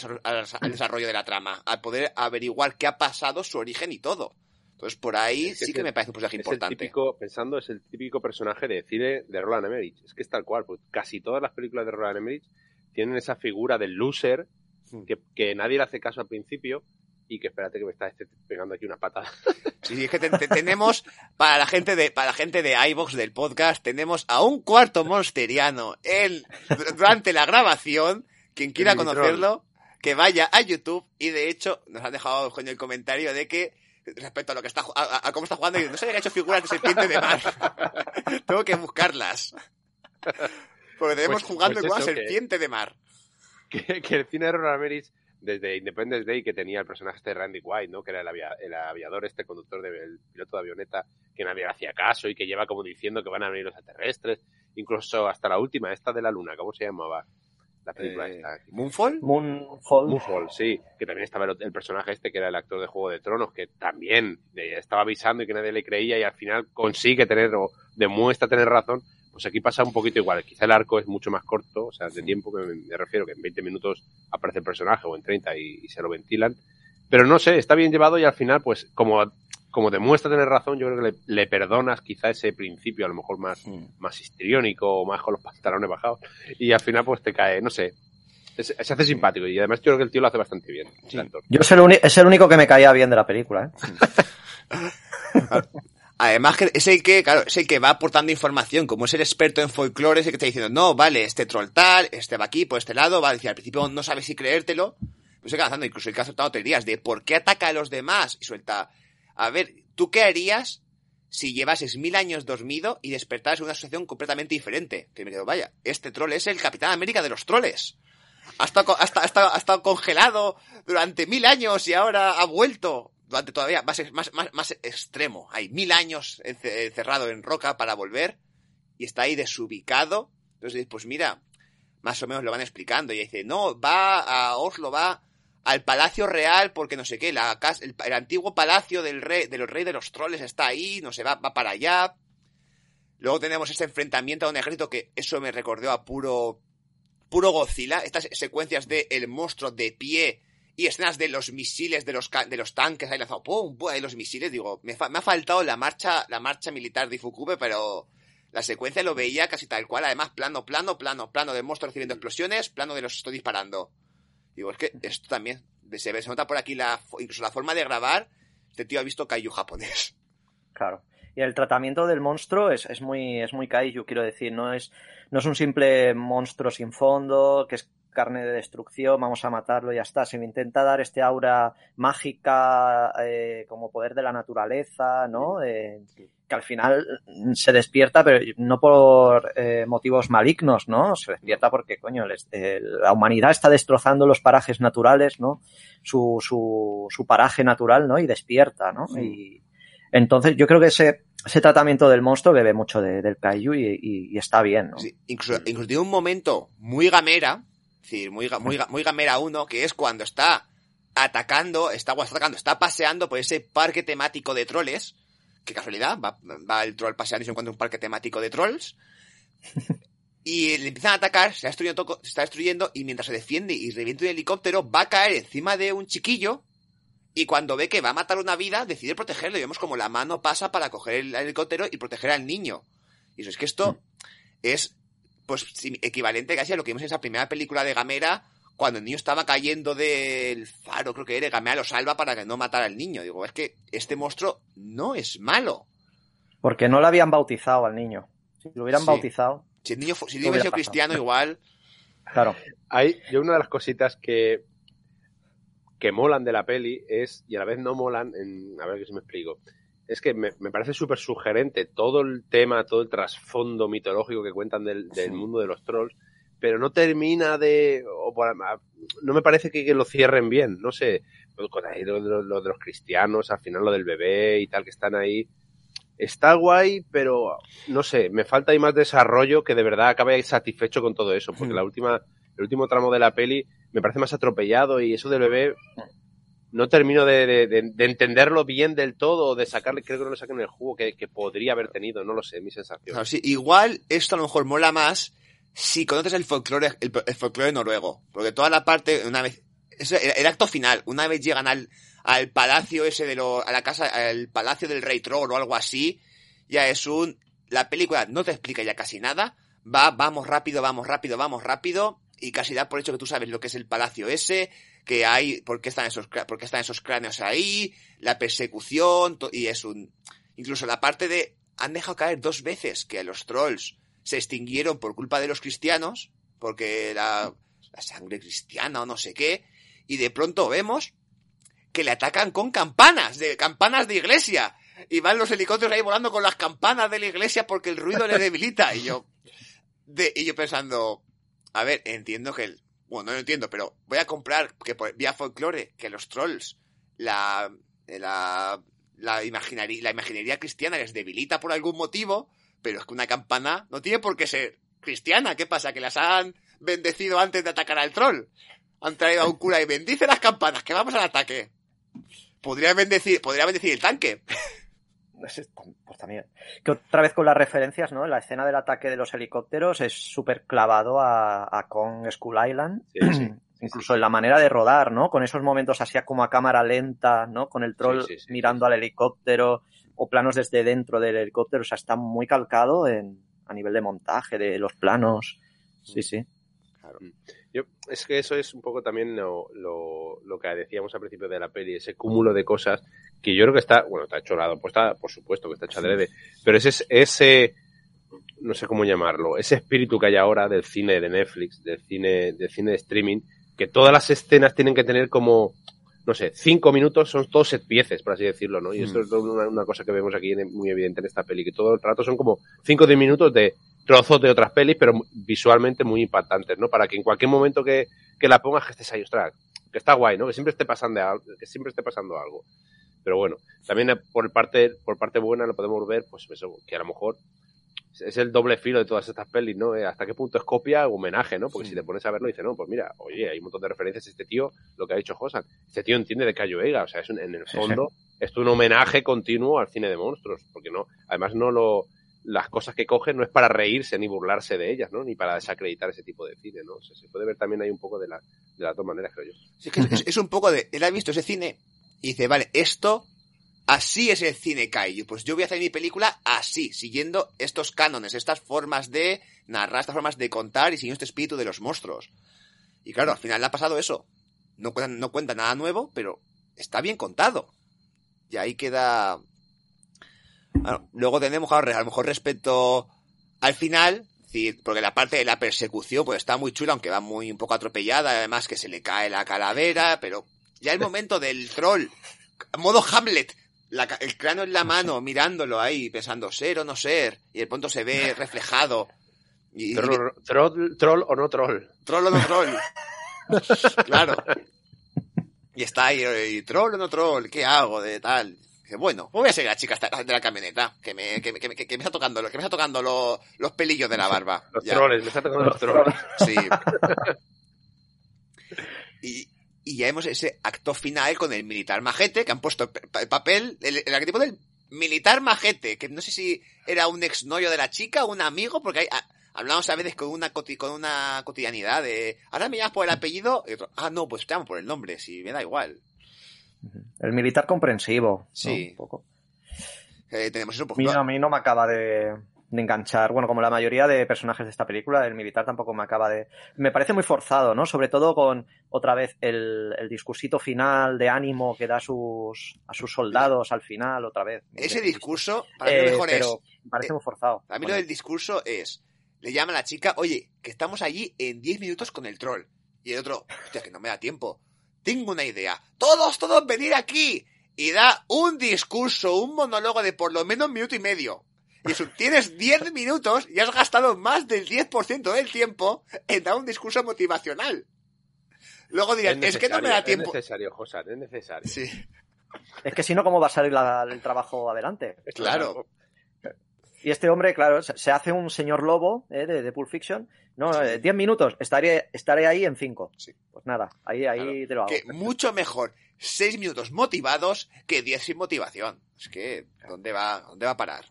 al desarrollo de la trama, al poder averiguar qué ha pasado, su origen y todo. Entonces, por ahí es que sí que me parece un personaje es importante. El típico, pensando, es el típico personaje de cine de Roland Emmerich. Es que es tal cual, pues casi todas las películas de Roland Emmerich tienen esa figura del loser que, que nadie le hace caso al principio y que espérate que me está este pegando aquí una patada. Sí, es que te, te, tenemos, para la gente de, para la gente de iVox del podcast, tenemos a un cuarto monsteriano en, durante la grabación, quien quiera conocerlo, que vaya a YouTube, y de hecho, nos han dejado el comentario de que, respecto a lo que está, a, a cómo está jugando, no se había hecho figuras de serpiente de mar. Tengo que buscarlas. Porque tenemos pues, jugando pues con una serpiente que, de mar. Que, que el cine de Roland Emmerich desde Independence Day que tenía el personaje este Randy White, ¿no? Que era el, avia, el aviador, este conductor del de, piloto de avioneta que nadie hacía caso y que lleva como diciendo que van a venir los extraterrestres, incluso hasta la última, esta de la luna, ¿cómo se llamaba? La película eh, esta. ¿Moonfall? Moonfall. Moonfall, sí. Que también estaba el, el, personaje este que era el actor de Juego de Tronos, que también estaba avisando y que nadie le creía y al final consigue tener o demuestra tener razón pues aquí pasa un poquito igual. Quizá el arco es mucho más corto, o sea, de tiempo que me, refiero, que en 20 minutos aparece el personaje o en 30 y, y, se lo ventilan. Pero no sé, está bien llevado y al final, pues como, como demuestra tener razón, yo creo que le, le perdonas quizá ese principio, a lo mejor más, mm. más histriónico o más con los pantalones bajados. Y al final, pues te cae, no sé, se, se, hace simpático y además yo creo que el tío lo hace bastante bien. Sí. Yo es el, es el, único que me caía bien de la película. ¿eh? Además, que es el que, claro, es el que va aportando información, como es el experto en folclore, es el que está diciendo, no, vale, este troll tal, este va aquí, por este lado, va a decir, al principio no sabes si creértelo, pues se avanzando, incluso el que ha soltado teorías de por qué ataca a los demás, y suelta, a ver, ¿tú qué harías si llevases mil años dormido y despertaras en una situación completamente diferente? Que me quedo, vaya, este troll es el Capitán América de los troles. Ha estado, ha, estado, ha, estado, ha estado congelado durante mil años y ahora ha vuelto durante todavía más, más, extremo. Hay mil años encerrado en roca para volver y está ahí desubicado. Entonces, pues mira, más o menos lo van explicando. Y dice, no, va a Oslo, va al Palacio Real porque no sé qué, la casa, el, antiguo palacio del rey, de los reyes de los troles está ahí, no se va, va para allá. Luego tenemos este enfrentamiento a un ejército que eso me recordó a puro, puro Godzilla. Estas secuencias de el monstruo de pie y escenas de los misiles de los, de los tanques ahí lanzado, ¡pum! ¡pum! Ahí los misiles, digo, me, me, ha faltado la marcha, la marcha militar de Ifukube, pero la secuencia lo veía casi tal cual, además plano, plano, plano, plano de monstruos recibiendo explosiones, plano de los estoy disparando. Digo, es que esto también, se, ve, se nota por aquí la, incluso la forma de grabar, este tío ha visto kaiju japonés. Claro. Y el tratamiento del monstruo es, es muy, es muy kaiju, quiero decir, no es, no es un simple monstruo sin fondo, que es carne de destrucción, vamos a matarlo y ya está. Se me intenta dar este aura mágica eh, como poder de la naturaleza, ¿no? Eh, que al final se despierta, pero no por eh, motivos malignos, ¿no? Se despierta porque, coño, les, eh, la humanidad está destrozando los parajes naturales, ¿no? Su, su, su paraje natural, ¿no? Y despierta, ¿no? Sí. Y entonces yo creo que ese, ese tratamiento del monstruo bebe mucho de, del kaiju y, y, y, está bien, ¿no? Sí, incluso, incluso tiene un momento muy gamera, es decir, muy, muy, muy gamera uno, que es cuando está atacando, está, está atacando, está paseando por ese parque temático de troles, qué casualidad, va, va el troll paseando y se encuentra un parque temático de trolls, y le empiezan a atacar, se está, se está destruyendo, y mientras se defiende y revienta un helicóptero, va a caer encima de un chiquillo, y cuando ve que va a matar una vida, decide protegerlo, y vemos como la mano pasa para coger el helicóptero y proteger al niño. Y eso es que esto es pues equivalente casi a lo que vimos en esa primera película de Gamera, cuando el niño estaba cayendo del faro, creo que era, Gamera lo salva para que no matara al niño. Digo, es que este monstruo no es malo. Porque no lo habían bautizado al niño. Si lo hubieran sí. bautizado. Si el niño, si el niño hubiera sido cristiano, igual. Claro. Hay, yo una de las cositas que, que molan de la peli es, y a la vez no molan, en, a ver si me explico es que me, me parece súper sugerente todo el tema, todo el trasfondo mitológico que cuentan del, del, mundo de los trolls, pero no termina de... o no me parece que, que lo cierren bien, no sé. Con ahí Lo, lo- lo de los cristianos, al final lo del bebé y tal, que están ahí. Está guay, pero no sé, me falta ahí más desarrollo que de verdad acabe satisfecho con todo eso, porque Hmm. la última, el último tramo de la peli me parece más atropellado y eso del bebé no termino de, de- de- de entenderlo bien del todo, de sacarle, creo que no le saquen el jugo que, podría haber tenido, no lo sé, mi sensación. Sí, igual esto a lo mejor mola más si conoces el folclore, el, folclore noruego. Porque toda la parte, una vez, el acto final, una vez llegan al, al palacio ese de lo, a la casa, al palacio del rey troll o algo así, ya es un, la película no te explica ya casi nada, va, vamos rápido, vamos rápido, vamos rápido, y casi da por hecho que tú sabes lo que es el palacio ese, que hay, por qué están esos, por están esos cráneos ahí, la persecución, y es un, incluso la parte de, han dejado caer dos veces que los trolls se extinguieron por culpa de los cristianos, porque la, la sangre cristiana o no sé qué, y de pronto vemos que le atacan con campanas, de campanas de iglesia, y van los helicópteros ahí volando con las campanas de la iglesia porque el ruido le debilita, y yo, y yo pensando, a ver, entiendo que el, bueno, no lo entiendo, pero voy a comprar que vía folclore que los trolls, la, la, la, imaginari- la imaginería cristiana les debilita por algún motivo, pero es que una campana no tiene por qué ser cristiana. ¿Qué pasa? ¿Que las han bendecido antes de atacar al troll? Han traído a un cura y bendice las campanas, que vamos al ataque. Podría bendecir, podría bendecir el tanque. Pues, es- también. Que otra vez con las referencias, ¿no? La escena del ataque de los helicópteros es súper clavado a, a Kong Skull Island. Sí, sí. Incluso en la manera de rodar, ¿no? Con esos momentos así como a cámara lenta, ¿no? Con el troll Sí, sí, sí, mirando al helicóptero o planos desde dentro del helicóptero. O sea, está muy calcado en, a nivel de montaje, de los planos. Sí, sí. Yo, es que eso es un poco también lo, lo, lo que decíamos al principio de la peli, ese cúmulo de cosas que yo creo que está, bueno, está hecho lado, pues está, por supuesto que está hecho adrede, pero ese, ese, no sé cómo llamarlo, ese espíritu que hay ahora del cine de Netflix, del cine, del cine de streaming, que todas las escenas tienen que tener como, no sé, cinco minutos son todos set pieces, por así decirlo, ¿no? Y esto es una, una cosa que vemos aquí en- muy evidente en esta peli, que todo el rato son como cinco o diez minutos de trozos de otras pelis, pero visualmente muy impactantes, ¿no? Para que en cualquier momento que, que la pongas, que estés ahí, ostras, que está guay, ¿no? Que siempre esté pasando algo, que siempre esté pasando algo. Pero bueno, también por parte, por parte buena lo podemos ver, pues eso, que a lo mejor es el doble filo de todas estas pelis, ¿no? Eh, Hasta qué punto es copia o homenaje, ¿no? Porque si te pones a verlo, dices, no, pues mira, oye, hay un montón de referencias este tío, lo que ha dicho Josan. Este tío entiende de Cayo Vega, o sea, es un- en el Sí, fondo, es un homenaje continuo al cine de monstruos, porque no, además no lo, las cosas que coge no es para reírse ni burlarse de ellas, ¿no? Ni para desacreditar ese tipo de cine, ¿no? Se puede ver también ahí un poco de, la, de las dos maneras, creo yo. Sí, es, que es, es un poco de, él ha visto ese cine y dice, vale, esto, así es el cine kaiju. Pues yo voy a hacer mi película así, siguiendo estos cánones, estas formas de narrar, estas formas de contar y siguiendo este espíritu de los monstruos. Y claro, al final le ha pasado eso. No cuenta, no cuenta nada nuevo, pero está bien contado. Y ahí queda... Bueno, luego tenemos, claro, a lo mejor respecto al final, porque la parte de la persecución pues está muy chula, aunque va muy un poco atropellada, además que se le cae la calavera, pero ya el momento del troll, modo Hamlet, la el cráneo en la mano, mirándolo ahí, pensando ser o no ser, y de pronto se ve reflejado. Y, y- Troll, troll, troll o no troll. troll o no troll. claro. Y está ahí, y troll o no troll, ¿qué hago de tal? Dice, bueno, pues voy a seguir a la chica hasta- de la camioneta, que me, que, me- que, me- que me está tocando, lo- que me está tocando lo- los pelillos de la barba. Los Ya. trolls, me está tocando los trolls. Sí. Y, y ya vemos ese acto final con el militar majete, que han puesto el pa- el papel, el, el arquetipo del militar majete, que no sé si era un exnovio de la chica o un amigo, porque hay, a- hablamos a veces con una, coti- con una cotidianidad de, ahora me llamas por el apellido, y otro, ah, no, pues te llamo por el nombre, si me da igual. El militar comprensivo. ¿no? Sí. Un poco. Eh, tenemos eso, A pues, no- a mí no me acaba de, de enganchar. Bueno, como la mayoría de personajes de esta película, el militar tampoco me acaba de. Me parece muy forzado, ¿no? Sobre todo con otra vez el, el discursito final de ánimo que da a sus, a sus soldados al final, otra vez. ese discurso, para mí Eh, lo mejor es, pero me parece eh, muy forzado. A mí lo del discurso es, le llama a la chica, oye, que estamos allí en 10 minutos con el troll. Y el otro, hostia, que no me da tiempo. Tengo una idea. Todos, todos venir aquí. Y da un discurso, un monólogo de por lo menos un minuto y medio. Y eso, tienes 10 minutos y has gastado más del 10% del tiempo en dar un discurso motivacional. Luego dirán, es, que no me da tiempo. Es necesario, José, es necesario. Sí, Es que si no, ¿cómo va a salir la- el trabajo adelante? claro. Y este hombre, claro, se hace un señor lobo eh, de, de Pulp Fiction. No, eh, 10 minutos, estaré, estaré ahí en 5. Sí. Pues nada, ahí, ahí te lo hago. Que mucho mejor 6 minutos motivados que 10 sin motivación. Es que, ¿dónde va, dónde va a parar?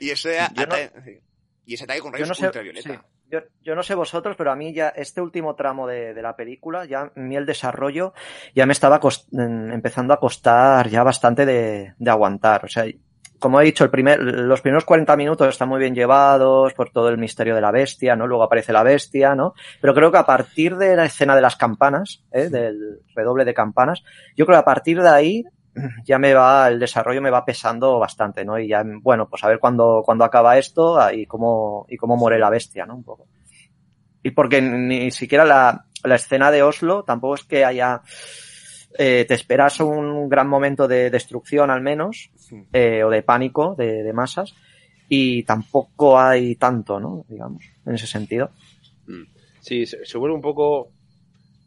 Y ese, no- ataque, y ese ataque con Yo rayos no sé, ultravioleta. sí. yo, yo no sé vosotros, pero a mí ya este último tramo de, de la película, ya el desarrollo ya me estaba en- empezando a costar ya bastante de, de aguantar. O sea, como he dicho, el primer, los primeros 40 minutos están muy bien llevados por todo el misterio de la bestia, ¿no? Luego aparece la bestia, ¿no? Pero creo que a partir de la escena de las campanas, ¿eh? del redoble de campanas, yo creo que a partir de ahí ya me va, el desarrollo me va pesando bastante, ¿no? Y ya, bueno, pues a ver cuándo, cuándo acaba esto y cómo, y cómo muere la bestia, ¿no? Un poco. Y porque ni siquiera la, la escena de Oslo tampoco es que haya, eh, te esperas un gran momento de destrucción al menos, eh, o de pánico de, de masas, y tampoco hay tanto, ¿no? Digamos, en ese sentido. Sí, se, se vuelve un poco,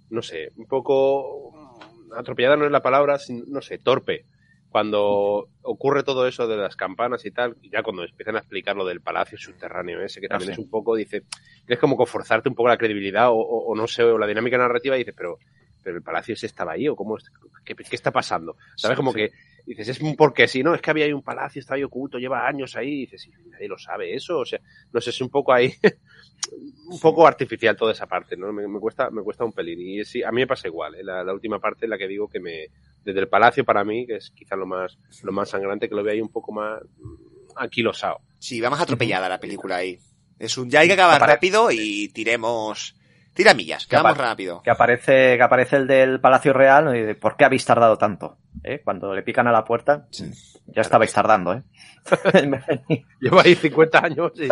no sé, un poco mm, atropellada no es la palabra, sin- no sé, torpe. Cuando ocurre todo eso de las campanas y tal, y ya cuando empiezan a explicar lo del palacio subterráneo ese, que también Ah, sí. es un poco, dice, es como forzarte un poco la credibilidad o, o- o no sé, o la dinámica narrativa, y dices, pero, pero el palacio ese estaba ahí, o cómo, es- qué, qué está pasando? ¿Sabes? Sí, como sí. que dices, es un porque sí, no, es que había ahí un palacio, está ahí oculto, lleva años ahí, y dices, y nadie lo sabe eso, o sea, no sé, es un poco ahí, un poco artificial toda esa parte, ¿no? Me, me cuesta, me cuesta un pelín. Y sí, a mí me pasa igual, ¿eh? la, la última parte es la que digo que me, desde el palacio para mí, que es quizá lo más, lo más sangrante, que lo veo ahí un poco más mm, anquilosado. Sí, vamos atropellada la película ahí. Es un ya hay que acabar rápido y tiremos. Tira millas, que vamos rápido. Que aparece, que aparece el del Palacio Real, y de, ¿por qué habéis tardado tanto? ¿Eh? Cuando le pican a la puerta, ya estabais tardando, ¿eh? Llevo ahí 50 años y...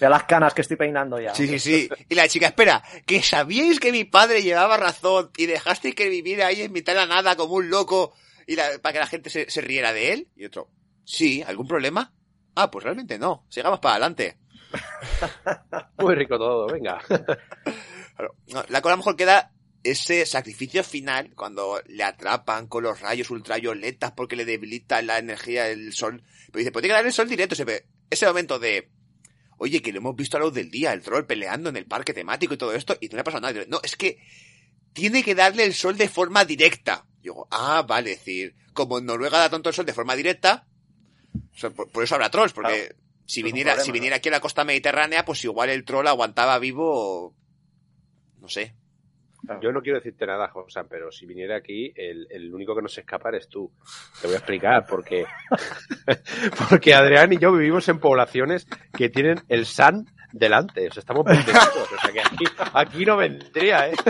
Vea las canas que estoy peinando ya. Sí, sí, sí. Y la chica, espera, que sabíais que mi padre llevaba razón y dejasteis que viviera ahí en mitad de la nada como un loco y la- para que la gente se, se riera de él. Y otro, sí, ¿algún problema? Ah, pues realmente no. Sigamos para adelante. Muy rico todo, venga. Claro. La cosa a lo mejor queda ese sacrificio final cuando le atrapan con los rayos ultravioletas porque le debilita la energía del sol. Pero dice, pues tiene que dar el sol directo. Se ve ese momento de, oye, que lo hemos visto a la luz del día, el troll peleando en el parque temático y todo esto, y no le ha pasado nada. No, es que tiene que darle el sol de forma directa. Y Digo, ah, vale, es decir, como en Noruega da tanto el sol de forma directa, por, por eso habrá trolls, porque Claro. Si viniera, problema, si ¿no? viniera aquí a la costa mediterránea, pues igual el troll aguantaba vivo, no sé. Yo no quiero decirte nada, José, pero si viniera aquí, el, el único que nos escapa eres tú. Te voy a explicar, porque, porque Adrián y yo vivimos en poblaciones que tienen el SAN delante. O sea, estamos bendecidos. O sea, que aquí, aquí no vendría, ¿eh?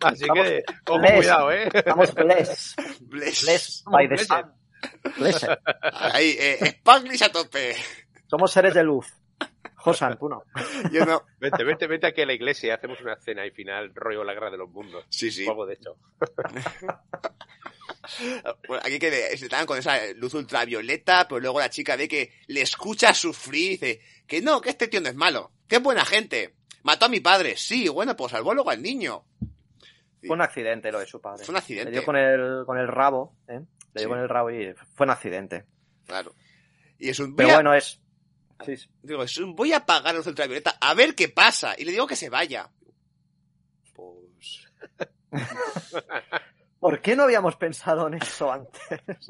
Así que, Bless. cuidado, ¿eh? Estamos blessed. Bless. Blessed by the Blessed. Blessed. Ahí, eh, Spanglish a tope. Somos seres de luz. Josan, tú no. Yo no. Vete, vete, vete aquí a la iglesia y hacemos una cena y final, rollo la guerra de los mundos. Sí, sí. O algo de hecho. Bueno, aquí que de- estaban con esa luz ultravioleta, pero luego la chica ve que le escucha sufrir y dice que no, que este tío no es malo, que es buena gente. Mató a mi padre, sí, bueno, pues salvó luego al niño. Fue un accidente lo de su padre. Fue un accidente. Le dio con el, con el rabo, ¿eh? Le dio Sí. con el rabo y fue un accidente. Claro. Y es un... Pero a- bueno, es... Sí, sí. Digo, es un, voy a apagar luz ultravioleta a ver qué pasa. Y le digo que se vaya. Pues... ¿Por qué no habíamos pensado en eso antes?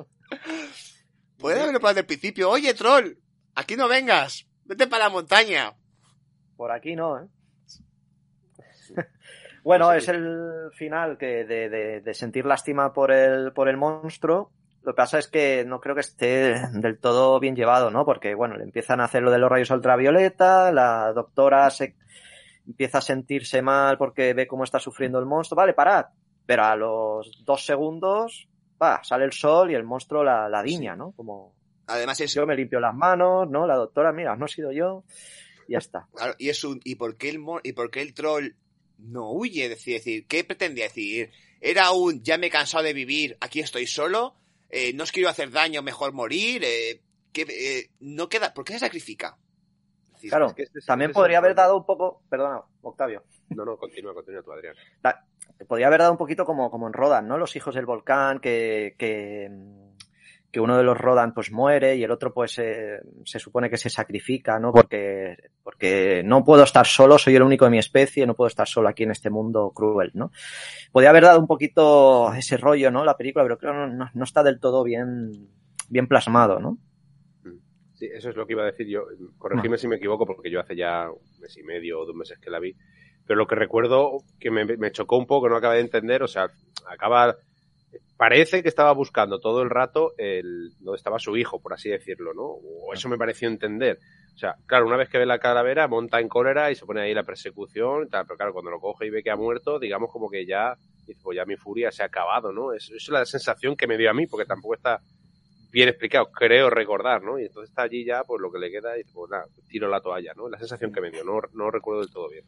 Puede haberlo para desde el principio. Oye, troll, aquí no vengas. Vete para la montaña. Por aquí no, ¿eh? bueno, es el final que de, de- de sentir lástima por el, por el monstruo. Lo que pasa es que no creo que esté del todo bien llevado, ¿no? Porque, bueno, le empiezan a hacer lo de los rayos ultravioleta, la doctora se empieza a sentirse mal porque ve cómo está sufriendo el monstruo. Vale, parad. Pero a los dos segundos, va, sale el sol y el monstruo la, la diña, ¿no? Como Además es... yo me limpio las manos, ¿no? La doctora, mira, no he sido yo. Y ya está. Claro, y es un... ¿Y por qué el, y por qué el troll no huye? Es decir, decir, ¿qué pretendía decir? ¿Era un ya me he cansado de vivir, aquí estoy solo? eh, no os quiero hacer daño, mejor morir, eh, que, eh, no queda, ¿por qué se sacrifica? Decir, Claro, es que este es- también este podría haber dado un poco, perdona, Octavio, No, no, continúa, continúa tú, Adrián. da- podría haber dado un poquito como, como en Rodan, ¿no? Los hijos del volcán, que, que, que uno de los Rodan pues muere y el otro pues eh, se supone que se sacrifica, ¿no? Porque, porque no puedo estar solo, soy el único de mi especie, no puedo estar solo aquí en este mundo cruel, ¿no? Podría haber dado un poquito ese rollo, ¿no? La película, pero creo que no, no, no está del todo bien, bien plasmado, ¿no? Sí, eso es lo que iba a decir yo. Corregime si me equivoco, porque yo hace ya un mes y medio o dos meses que la vi. Pero lo que recuerdo que me, me chocó un poco, no acabé de entender, o sea, acaba. Parece que estaba buscando todo el rato el donde estaba su hijo, por así decirlo, ¿no? O eso me pareció entender. O sea, claro, una vez que ve la calavera, monta en cólera y se pone ahí la persecución y tal, pero claro, cuando lo coge y ve que ha muerto, digamos como que ya, pues ya mi furia se ha acabado, ¿no? Es, es la sensación que me dio a mí, porque tampoco está bien explicado, creo recordar, ¿no? Y entonces está allí ya, pues lo que le queda y pues nada, tiro la toalla, ¿no? La sensación que me dio, no, no recuerdo del todo bien.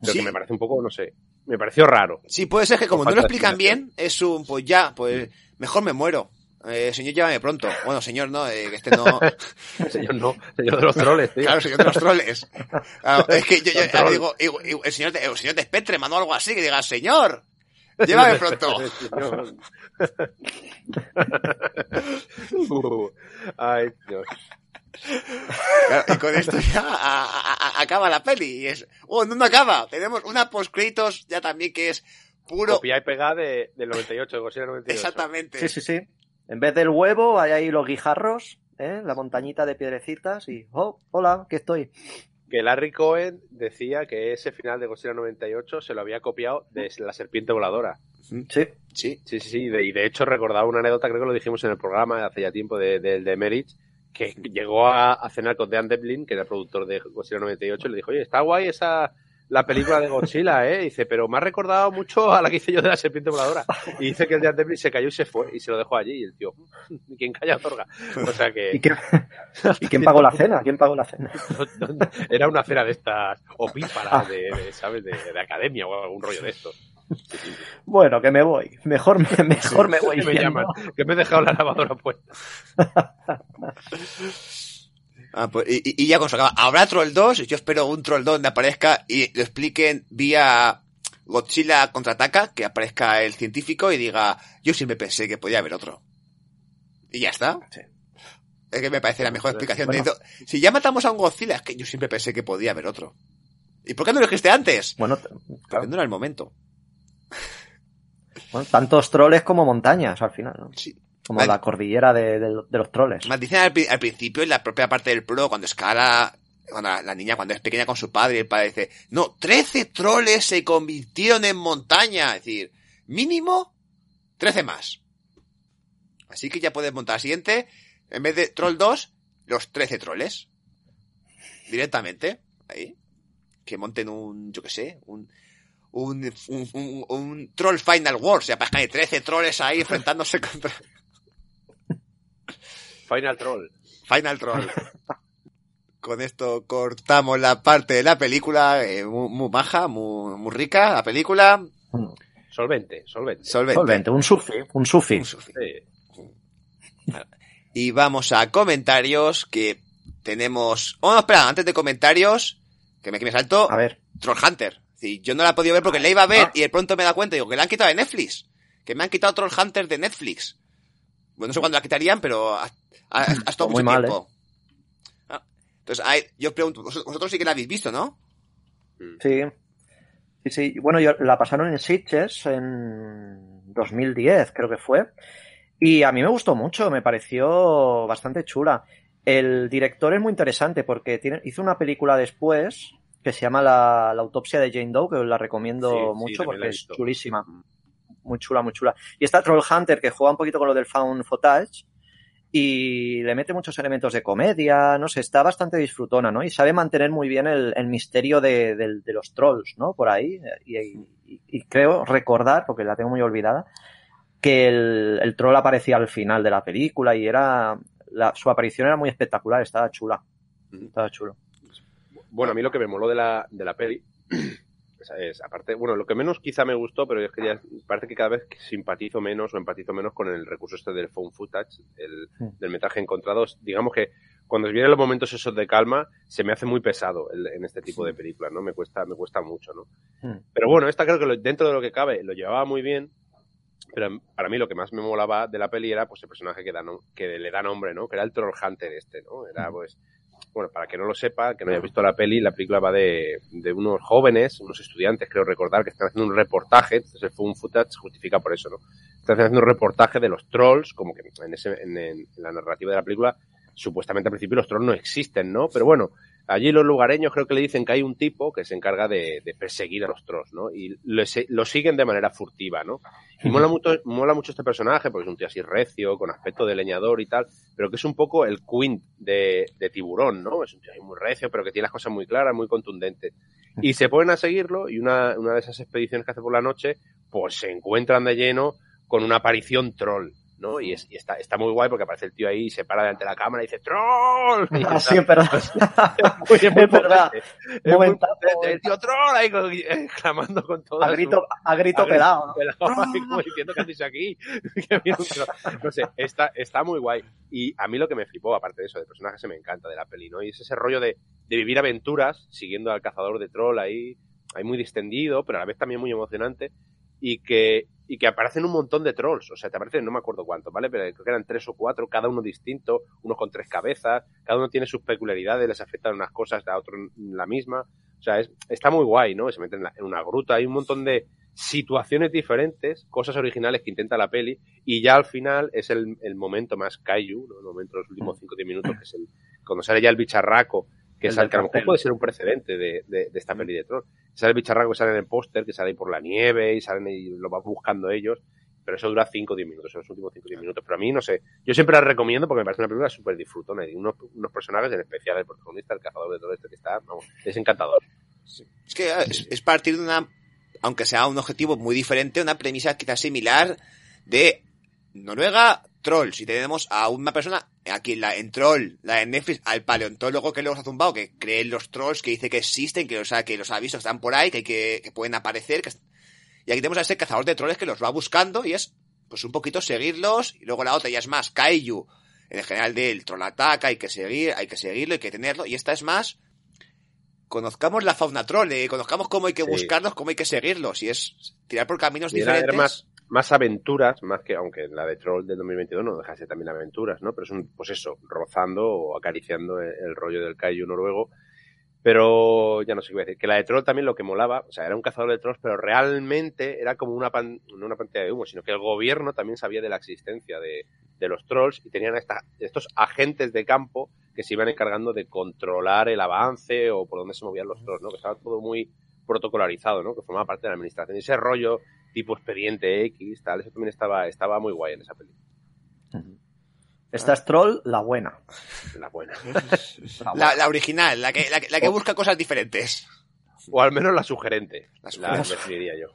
Pero Sí. que me parece un poco, no sé, me pareció raro. Sí, puede ser que como no lo explican bien, es un, pues ya, pues mejor me muero. Eh, señor, llévame pronto. Bueno, señor, no, eh, que este no. Señor no, señor de los troles, tío. Claro, señor de los troles. Claro, es que yo, yo- digo, digo, digo, el señor de, el señor de Spectreman o algo así, que diga, señor, llévame pronto. Uh, Ay, Dios. Claro, y con esto ya a- a- a- acaba la peli. Y es, oh, no, no acaba. Tenemos una post-créditos ya también que es puro. Copia y pega de, del 98, de Godzilla 98. Exactamente. Sí, sí, sí. En vez del huevo, hay ahí los guijarros, ¿eh? la montañita de piedrecitas y, oh, hola, que estoy. Que Larry Cohen decía que ese final de Godzilla 98 se lo había copiado de la serpiente voladora. Sí, Sí. Sí, sí, sí. Y de, y de hecho recordaba una anécdota, creo que lo dijimos en el programa hace ya tiempo, de, de, de Merich, que llegó a, a cenar con Dan Devlin, que era el productor de Godzilla 98, y le dijo, oye, está guay esa la película de Godzilla, ¿eh? Y dice, pero me ha recordado mucho a la que hice yo de la serpiente voladora. Y dice que el Dan Devlin se cayó y se fue, y se lo dejó allí, y el tío, "¿Y ¿quién calla otorga? O sea ¿Y, que quién, ¿y quién pagó la cena? ¿Quién pagó la cena? era una cena de estas opíparas, de, de, ¿sabes? De, de academia o algún rollo de esto. Bueno, que me voy. Mejor me, mejor me voy. Que me llaman, que me he dejado la lavadora puesta. Ah, pues, y, ya con eso acaba. Habrá Troll 2, yo espero un Troll 2 donde aparezca y lo expliquen vía Godzilla contraataca, que aparezca el científico y diga, yo siempre pensé que podía haber otro. Y ya está. Sí. Es que me parece la mejor explicación. Bueno. de esto. Si ya matamos a un Godzilla, es que yo siempre pensé que podía haber otro. ¿Y por qué no lo dijiste antes? Bueno, Porque claro. no era el momento. Bueno, tantos troles como montañas al final, ¿no? Sí. Como Vale. la cordillera de, de- de los troles. Más dicen al, pri- al principio, en la propia parte del pro, cuando escala, cuando la, la niña cuando es pequeña con su padre, y el padre dice, no, 13 troles se convirtieron en montaña. Es decir, mínimo 13 más. Así que ya puedes montar al siguiente, en vez de troll 2, los 13 troles. Directamente, ahí. Que monten un, yo qué sé, un, un, un, un- un troll final war. O sea, para que hay 13 troles ahí enfrentándose contra Final Troll. Final Troll. Con esto cortamos la parte de la película, eh, muy, muy baja, muy, muy rica la película. Solvente, solvente. Solvente. Solvente, un sufi, un sufi. Un sufi. Sí. Y vamos a comentarios que tenemos... Oh, no, espera, antes de comentarios, que me, que me salto, A ver, Troll Hunter. Sí, yo no la he podido ver porque la iba a ver Ah. y de pronto me da cuenta, digo, que la han quitado de Netflix. Que me han quitado Troll Hunter de Netflix. Bueno, no sé cuándo la quitarían, pero ha, ha, ha estado Muy mucho mal, tiempo. Ah, Entonces, ahí, yo pregunto, vos- vosotros sí que la habéis visto, ¿no? Mm. sí. Sí, sí. Bueno, yo la pasaron en Sitges en 2010, creo que fue. Y a mí me gustó mucho, me pareció bastante chula. El director es muy interesante porque tiene, hizo una película después que se llama La, la autopsia de Jane Doe, que os la recomiendo Sí, mucho porque es chulísima. Muy chula, muy chula. Y está Troll Hunter, que juega un poquito con lo del found footage y le mete muchos elementos de comedia, no sé, está bastante disfrutona, ¿no? Y sabe mantener muy bien el, el misterio de, del- de los trolls, ¿no? Por ahí. Y, y- y creo recordar, porque la tengo muy olvidada, que el, el troll aparecía al final de la película y era... la- su aparición era muy espectacular, estaba chula. Estaba chulo. Bueno, a mí lo que me moló de la, de la peli es, aparte, bueno, lo que menos quizá me gustó, pero es que ya parece que cada vez simpatizo menos o empatizo menos con el recurso este del phone footage, el, del metraje encontrado. Digamos que cuando vienen los momentos esos de calma, se me hace muy pesado el- en este tipo de películas, ¿no? Me cuesta, me cuesta mucho, ¿no? Pero bueno, esta creo que lo- dentro de lo que cabe lo llevaba muy bien, pero para mí lo que más me molaba de la peli era pues el personaje que, da que le da nombre, ¿no? Que era el Troll Hunter este, ¿no? Era pues, bueno, para que no lo sepa, que no haya visto la peli, la película va de, de unos jóvenes, unos estudiantes, creo recordar, que están haciendo un reportaje, entonces el un footage justifica por eso, ¿no? Están haciendo un reportaje de los trolls, como que en, ese, en, en- en la narrativa de la película, supuestamente al principio los trolls no existen, ¿no? Pero bueno, allí los lugareños creo que le dicen que hay un tipo que se encarga de, perseguir a los trolls, ¿no? Y lo, lo siguen de manera furtiva, ¿no? Y mola mucho, mola mucho este personaje porque es un tío así recio, con aspecto de leñador y tal, pero que es un poco el Quint de, tiburón, ¿no? Es un tío ahí muy recio, pero que tiene las cosas muy claras, muy contundentes. Y se ponen a seguirlo y una, una de esas expediciones que hace por la noche, pues se encuentran de lleno con una aparición troll. ¿No? Y, es, y está, está muy guay porque aparece el tío ahí y se para delante de la cámara y dice ¡Troll! Y Ah, sí, es verdad. Es muy Momentazo. potente. El tío troll ahí con- exclamando con todo a grito, a grito pelado. ¿no? como diciendo que aquí. No sé, está, está muy guay. Y a mí lo que me flipó, aparte de eso, de personaje se me encanta de la peli, ¿no? Y es ese rollo de, de vivir aventuras siguiendo al cazador de troll ahí, ahí muy distendido, pero a la vez también muy emocionante. Y que, y que aparecen un montón de trolls. O sea, te aparecen, no me acuerdo cuántos, ¿vale? Pero creo que eran tres o cuatro, cada uno distinto, unos con tres cabezas, cada uno tiene sus peculiaridades, les afectan unas cosas, a otro la misma. O sea, es, está muy guay, ¿no? Se meten en, la- en una gruta, hay un montón de situaciones diferentes, cosas originales que intenta la peli, y ya al final es el, el momento más kaiju, ¿no? El momento de los últimos 5 o 10 minutos, que es el, cuando sale ya el bicharraco, que, del que a lo mejor puede ser un precedente de, de, de esta peli de troll. Sale el bicharraco que sale en el póster, que sale ahí por la nieve y salen y lo van buscando ellos, pero eso dura 5 o 10 minutos, son los últimos 5 o 10 minutos. Pero a mí, no sé, yo siempre la recomiendo porque me parece una película súper disfrutona y unos, unos personajes, en especial el protagonista, el cazador de todo este que está, vamos, es encantador. Es que eh, es, es partir de una, aunque sea un objetivo muy diferente, una premisa quizás similar de Noruega, Trolls. Y tenemos a una persona, aquí en, la, en Troll, la de Netflix, al paleontólogo que luego se ha zumbado, que cree en los trolls, que dice que existen, que, o sea, que los ha visto, que están por ahí, que, que, que pueden aparecer. Que, y aquí tenemos a este cazador de trolls que los va buscando y es, pues un poquito seguirlos. Y luego la otra ya es más, Kaiju. En el general del troll ataca, hay que seguir, hay que seguirlo, hay que tenerlo. Y esta es más, conozcamos la fauna troll, eh, conozcamos cómo hay que Sí. buscarlos, cómo hay que seguirlos, y es tirar por caminos Y era- era diferentes. más, más aventuras, más que, aunque la de Troll del 2022 no deja de ser también aventuras, ¿no? Pero es un, pues eso, rozando o acariciando el, el rollo del kaiju noruego. Pero ya no sé qué voy a decir. Que la de Troll también lo que molaba, o sea, era un cazador de trolls, pero realmente era como una, pan- no una pantalla de humo, sino que el gobierno también sabía de la existencia de, de los trolls y tenían esta- estos agentes de campo que se iban encargando de controlar el avance o por dónde se movían los trolls, ¿no? Que estaba todo muy protocolarizado, ¿no? Que formaba parte de la administración. Y ese rollo tipo expediente X, tal, eso también estaba, estaba muy guay en esa película. Esta es Troll, la buena. La buena. La La, la original, la que, la, que- la que busca cosas diferentes. O al menos la sugerente. La La, sugerente. definiría yo.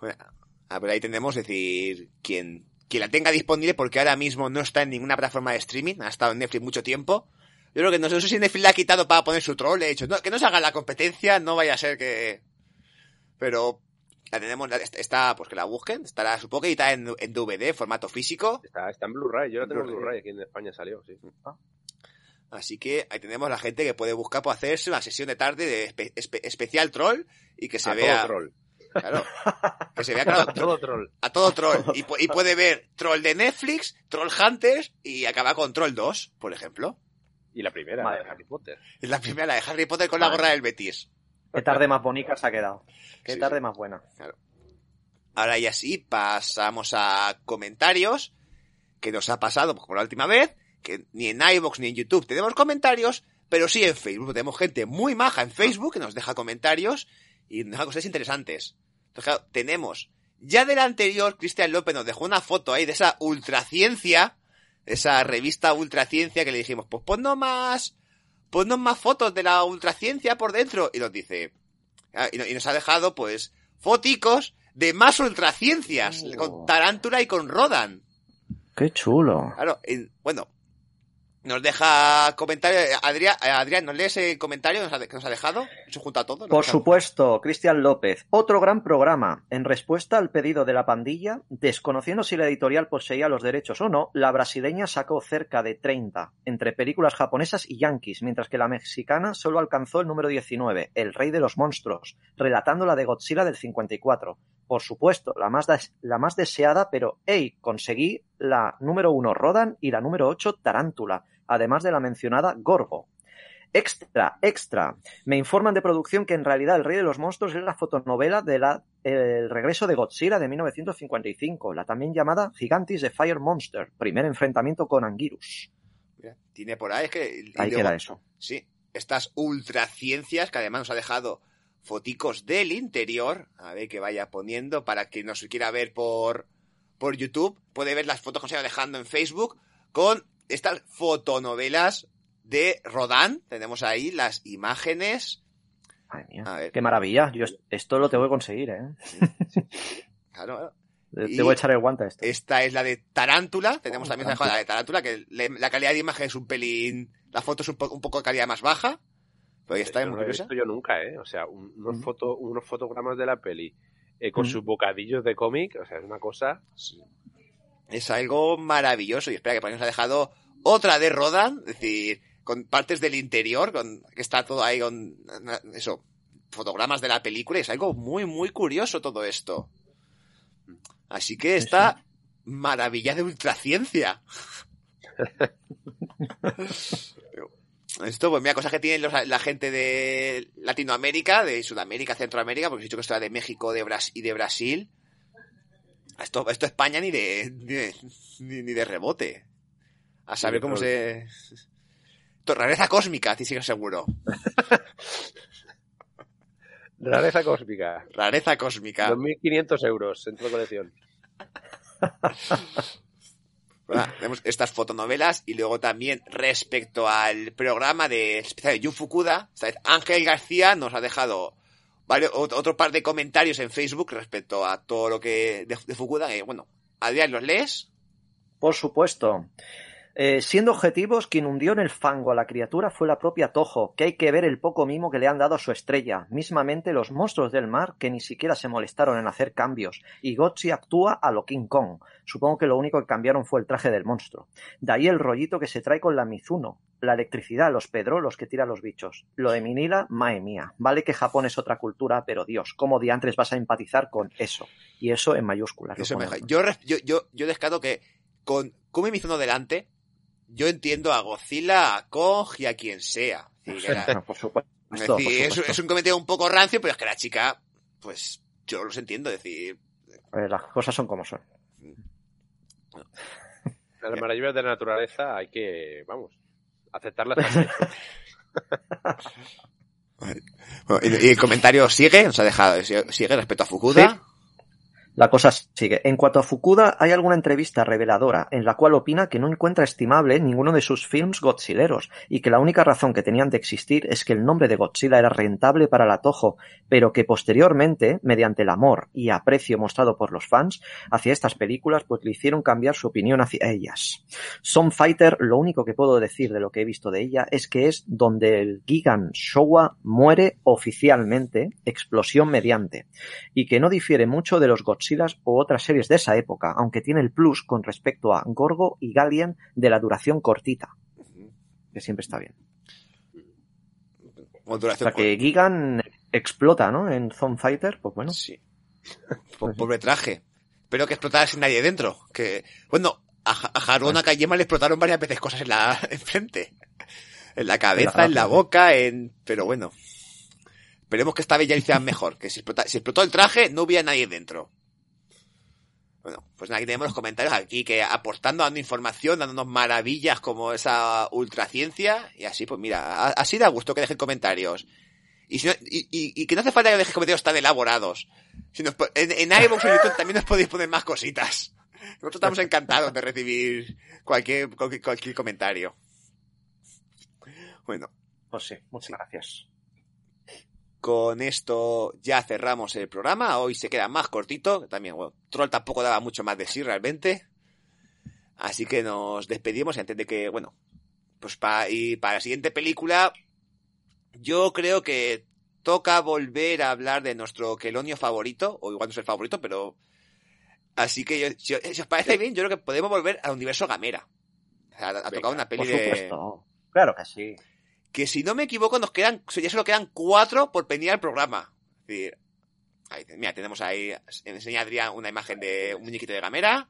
Bueno, a ver, ahí tenemos, es decir, quien, quien la tenga disponible, porque ahora mismo no está en ninguna plataforma de streaming, ha estado en Netflix mucho tiempo. Yo creo que no, sé si Netflix la ha quitado para poner su troll, he dicho, no, que no se haga la competencia, no vaya a ser que... Pero la tenemos, la- está, pues que la busquen, estará, supongo que está en, en DVD, formato físico. Está, está en Blu-ray. Yo la tengo en Blu-ray. Aquí en España salió, sí. Así que ahí tenemos la gente que puede buscar por hacerse una sesión de tarde de espe- espe- especial troll y que se a vea... todo troll. Claro, que se vea claro, A todo troll. a todo troll. Y, pu- y puede ver troll de Netflix, troll Hunters y acaba con troll 2, por ejemplo. Y la primera, Madre la de Harry Potter. Es la primera, la de Harry Potter con la gorra del Betis. Qué tarde más bonita se ha quedado. Qué Sí, tarde sí. más buena. Ahora ya sí, pasamos a comentarios que nos ha pasado como la última vez, que ni en iVoox ni en YouTube tenemos comentarios, pero sí en Facebook. Tenemos gente muy maja en Facebook que nos deja comentarios y nos deja cosas interesantes. Entonces, claro, tenemos, ya del anterior, Cristian López nos dejó una foto ahí de esa ultraciencia, esa revista ultraciencia que le dijimos, pues ponnos más, ponnos más fotos de la ultraciencia por dentro. Y nos dice, ah, y no- y nos ha dejado pues foticos de más ultraciencias, Oh. con Tarántula y con Rodan. Qué chulo. Claro, en- bueno, Nos deja comentario. Adrián, Adrián, ¿nos lees el comentario que nos ha, que nos ha dejado? Por supuesto, Cristian López. Otro gran programa. En respuesta al pedido de la pandilla, desconociendo si la editorial poseía los derechos o no, la brasileña sacó cerca de 30 entre películas japonesas y yankees, mientras que la mexicana solo alcanzó el número 19, El Rey de los Monstruos, relatando la de Godzilla del 54. Por supuesto, la más, la más deseada, pero hey, conseguí la número 1 Rodan y la número 8 Tarántula además de la mencionada Gorgo. Extra, extra. Me informan de producción que en realidad El Rey de los Monstruos es la fotonovela de la El regreso de Godzilla de 1955, la también llamada Gigantis de Fire Monster, primer enfrentamiento con Anguirus. Mira, tiene por ahí, es que... Ahí queda eso. Sí, estas ultraciencias que además nos ha dejado foticos del interior, a ver que vaya poniendo para que nos quiera ver por, por YouTube, puede ver las fotos que os dejando en Facebook con estas fotonovelas de Rodán. Tenemos ahí las imágenes. Madre mía, qué maravilla. Yo esto lo tengo que conseguir, ¿eh? Claro. Te voy a echar el guante a esto. Esta es la de Tarántula. Tenemos también la de Tarántula, que la calidad de imagen es un pelín. La foto es un, poco de calidad más baja. Pero está no lo he visto yo nunca, ¿eh? O sea, unos, foto, unos fotogramas de la peli eh, con sus bocadillos de cómic, o sea, es una cosa. Es algo maravilloso. Y espera, que por nos ha dejado otra de Rodan, es decir, con partes del interior, con, que está todo ahí con, eso, fotogramas de la película. Es algo muy, muy curioso todo esto. Así que está maravilla de ultraciencia. Esto, pues mira, cosas que tienen la gente de Latinoamérica, de Sudamérica, Centroamérica, porque he dicho que esto era de México de y de Brasil. Esto, esto España ni de, ni, de rebote. A saber cómo se... Rareza cósmica, sí, sí, seguro. Rareza cósmica. Rareza cósmica. 2.500 euros, centro de colección. tenemos estas fotonovelas y luego también respecto al programa de especial de Jun Fukuda, Ángel García nos ha dejado otro par de comentarios en Facebook respecto a todo lo que de, Fukuda. Eh, bueno, Adrián, ¿los lees? Por supuesto. Eh, siendo objetivos, quien hundió en el fango a la criatura fue la propia Toho, que hay que ver el poco mimo que le han dado a su estrella, mismamente los monstruos del mar que ni siquiera se molestaron en hacer cambios, y Gotchi actúa a lo King Kong. Supongo que lo único que cambiaron fue el traje del monstruo. De ahí el rollito que se trae con la Mizuno, la electricidad, los pedrolos que tiran los bichos. Lo de Minila, mae mía. Vale que Japón es otra cultura, pero Dios, ¿cómo diantres vas a empatizar con eso? Y eso en mayúsculas. yo, yo, yo, yo descarto que con Kumi Mizuno delante, yo entiendo a Godzilla, a Kong y a quien sea. por supuesto. Es, un comentario un poco rancio, pero es que la chica, pues yo los entiendo, decir. las cosas son como son. Las maravillas de la naturaleza hay que, vamos, aceptarlas. y, el comentario sigue, nos ha dejado, sigue respecto a Fukuda. La cosa sigue. En cuanto a Fukuda, hay alguna entrevista reveladora en la cual opina que no encuentra estimable ninguno de sus films godzileros y que la única razón que tenían de existir es que el nombre de Godzilla era rentable para la Toho, pero que posteriormente, mediante el amor y aprecio mostrado por los fans hacia estas películas, pues le hicieron cambiar su opinión hacia ellas. Son Fighter, lo único que puedo decir de lo que he visto de ella es que es donde el Gigan Showa muere oficialmente, explosión mediante, y que no difiere mucho de los Godzilla o otras series de esa época, aunque tiene el plus con respecto a Gorgo y Galien de la duración cortita, que siempre está bien. O sea que Gigan explota, ¿no? En Zone Fighter, pues bueno. Sí. Pobre traje. Espero que explotara sin nadie dentro. Que, bueno, a, a a Kayema le explotaron varias veces cosas en la enfrente. En la cabeza, en la boca, en, pero bueno. Esperemos que esta vez ya lo hicieran mejor. Que si, si explotó el traje, no hubiera nadie dentro. Bueno, pues aquí tenemos los comentarios aquí que aportando, dando información, dándonos maravillas como esa ultraciencia y así, pues mira, así da gusto que dejen comentarios. Y, y, que no hace falta que dejen comentarios tan elaborados. Sino en, en iVoox o YouTube también nos podéis poner más cositas. Nosotros estamos encantados de recibir cualquier, cualquier, cualquier comentario. Bueno. Pues sí, muchas gracias. Con esto ya cerramos el programa. Hoy se queda más cortito. También, bueno, Troll tampoco daba mucho más de sí realmente. Así que nos despedimos y antes de que, bueno, pues para, y para la siguiente película, yo creo que toca volver a hablar de nuestro Quelonio favorito, o igual no es el favorito, pero... Así que yo, si, si os parece bien, yo creo que podemos volver al universo Gamera. O sea, a, a tocar una peli Por de... Claro que sí. Que si no me equivoco, nos quedan, ya solo quedan cuatro por venir al programa. Es decir, ahí, mira, tenemos ahí, enseña Adrián una imagen de un muñequito de Gamera,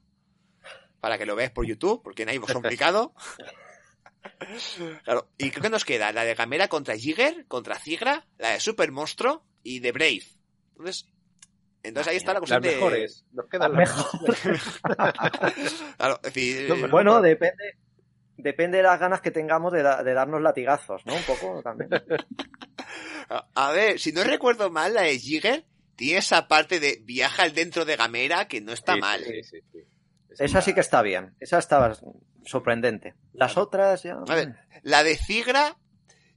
para que lo veáis por YouTube, porque en ahí es complicado. Claro, y creo que nos queda la de Gamera contra Jigger, contra Zigra, la de Super Monstruo y de Brave. Entonces, entonces ahí está la Las cuestión de... mejores. Nos quedan las mejores. Claro, es decir, No, Bueno, depende, depende de las ganas que tengamos de, da- de darnos latigazos, ¿no? Un poco también. A ver, si no recuerdo mal, la de Jigger tiene esa parte de viaja al dentro de Gamera que no está Sí, mal. Sí, sí, sí. Esa sí que está bien. Esa estaba sorprendente. Las otras ya. A ver, la de Cigra,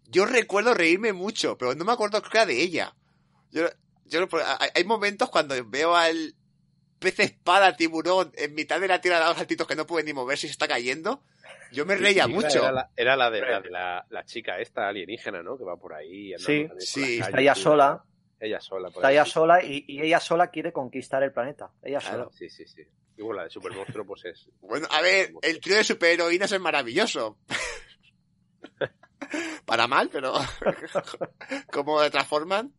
yo recuerdo reírme mucho, pero no me acuerdo que era de ella. Yo, yo, hay hay momentos cuando veo al pez espada tiburón en mitad de la tierra de los saltitos que no puede ni moverse y se está cayendo. Yo me reía Sí, mucho. Era la, era la de, la, de la, la chica esta alienígena, ¿no? Que va por ahí. Sí, sí, la Está ella sola. Ella sola. por Está ahí, ella sí. sola y, y ella sola quiere conquistar el planeta. Ella Claro. sola. Sí, sí, sí. Y bueno, la de Super Monstruo, pues es. Bueno, a ver, el trío de superheroínas es maravilloso. Para mal, pero cómo se transforman.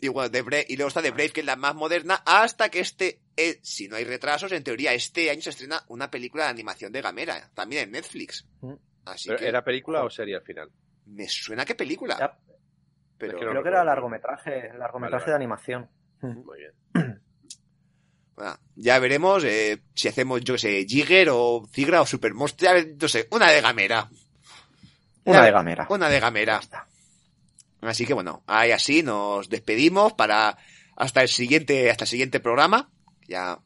Y, bueno, de Brave- y luego está The Brave, que es la más moderna, hasta que este, eh, si no hay retrasos, en teoría este año se estrena una película de animación de Gamera, también en Netflix. Mm. Así que ¿Era película o serie al final? me suena que película. Ya, pero Es que creo que era largometraje, largometraje Vale, vale. de animación. Muy bien. bueno, ya veremos eh, si hacemos, yo qué sé, Jigger o Cigra o Super Monster, ya ve- no sé, una de Gamera. Una Ya- de gamera. Una de Gamera. Así que bueno, ahí así nos despedimos para hasta el siguiente, hasta el siguiente programa. Ya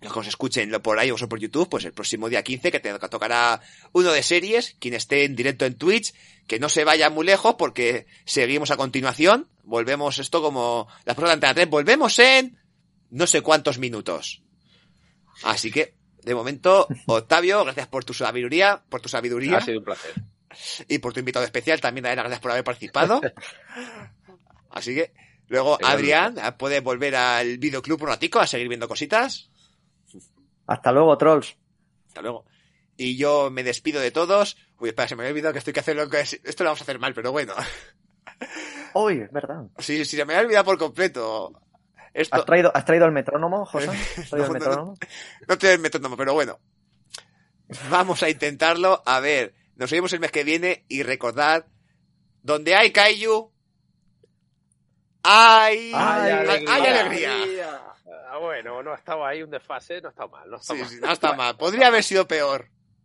los que os escuchen lo por ahí o por YouTube, pues el próximo día 15 que te que tocará uno de series, quien esté en directo en Twitch, que no se vaya muy lejos porque seguimos a continuación. Volvemos esto como las pruebas de Antena 3, volvemos en no sé cuántos minutos. Así que, de momento, Octavio, gracias por tu sabiduría, por tu sabiduría Ha sido un placer. y por tu invitado especial también, Diana, gracias por haber participado. Así que, luego, Adrián, puedes volver al videoclub un ratico a seguir viendo cositas. Hasta luego, trolls. Hasta luego. Y yo me despido de todos. Uy, espera, se me había olvidado que esto hay que hacerlo. que es- Esto lo vamos a hacer mal, pero bueno. Uy, es verdad. Sí, sí, se me había olvidado por completo. Esto, ¿Has traído, ¿Has traído el metrónomo, José? ¿Has traído No, el no, no. metrónomo? No te el metrónomo, pero bueno. Vamos a intentarlo. A ver, nos vemos el mes que viene y recordad, donde hay Kaiju, hay, Ay, hay, hay alegría. Ah, bueno, no ha estado ahí un desfase, no estado mal. No Sí, mal. sí, no está mal. Podría haber sido peor.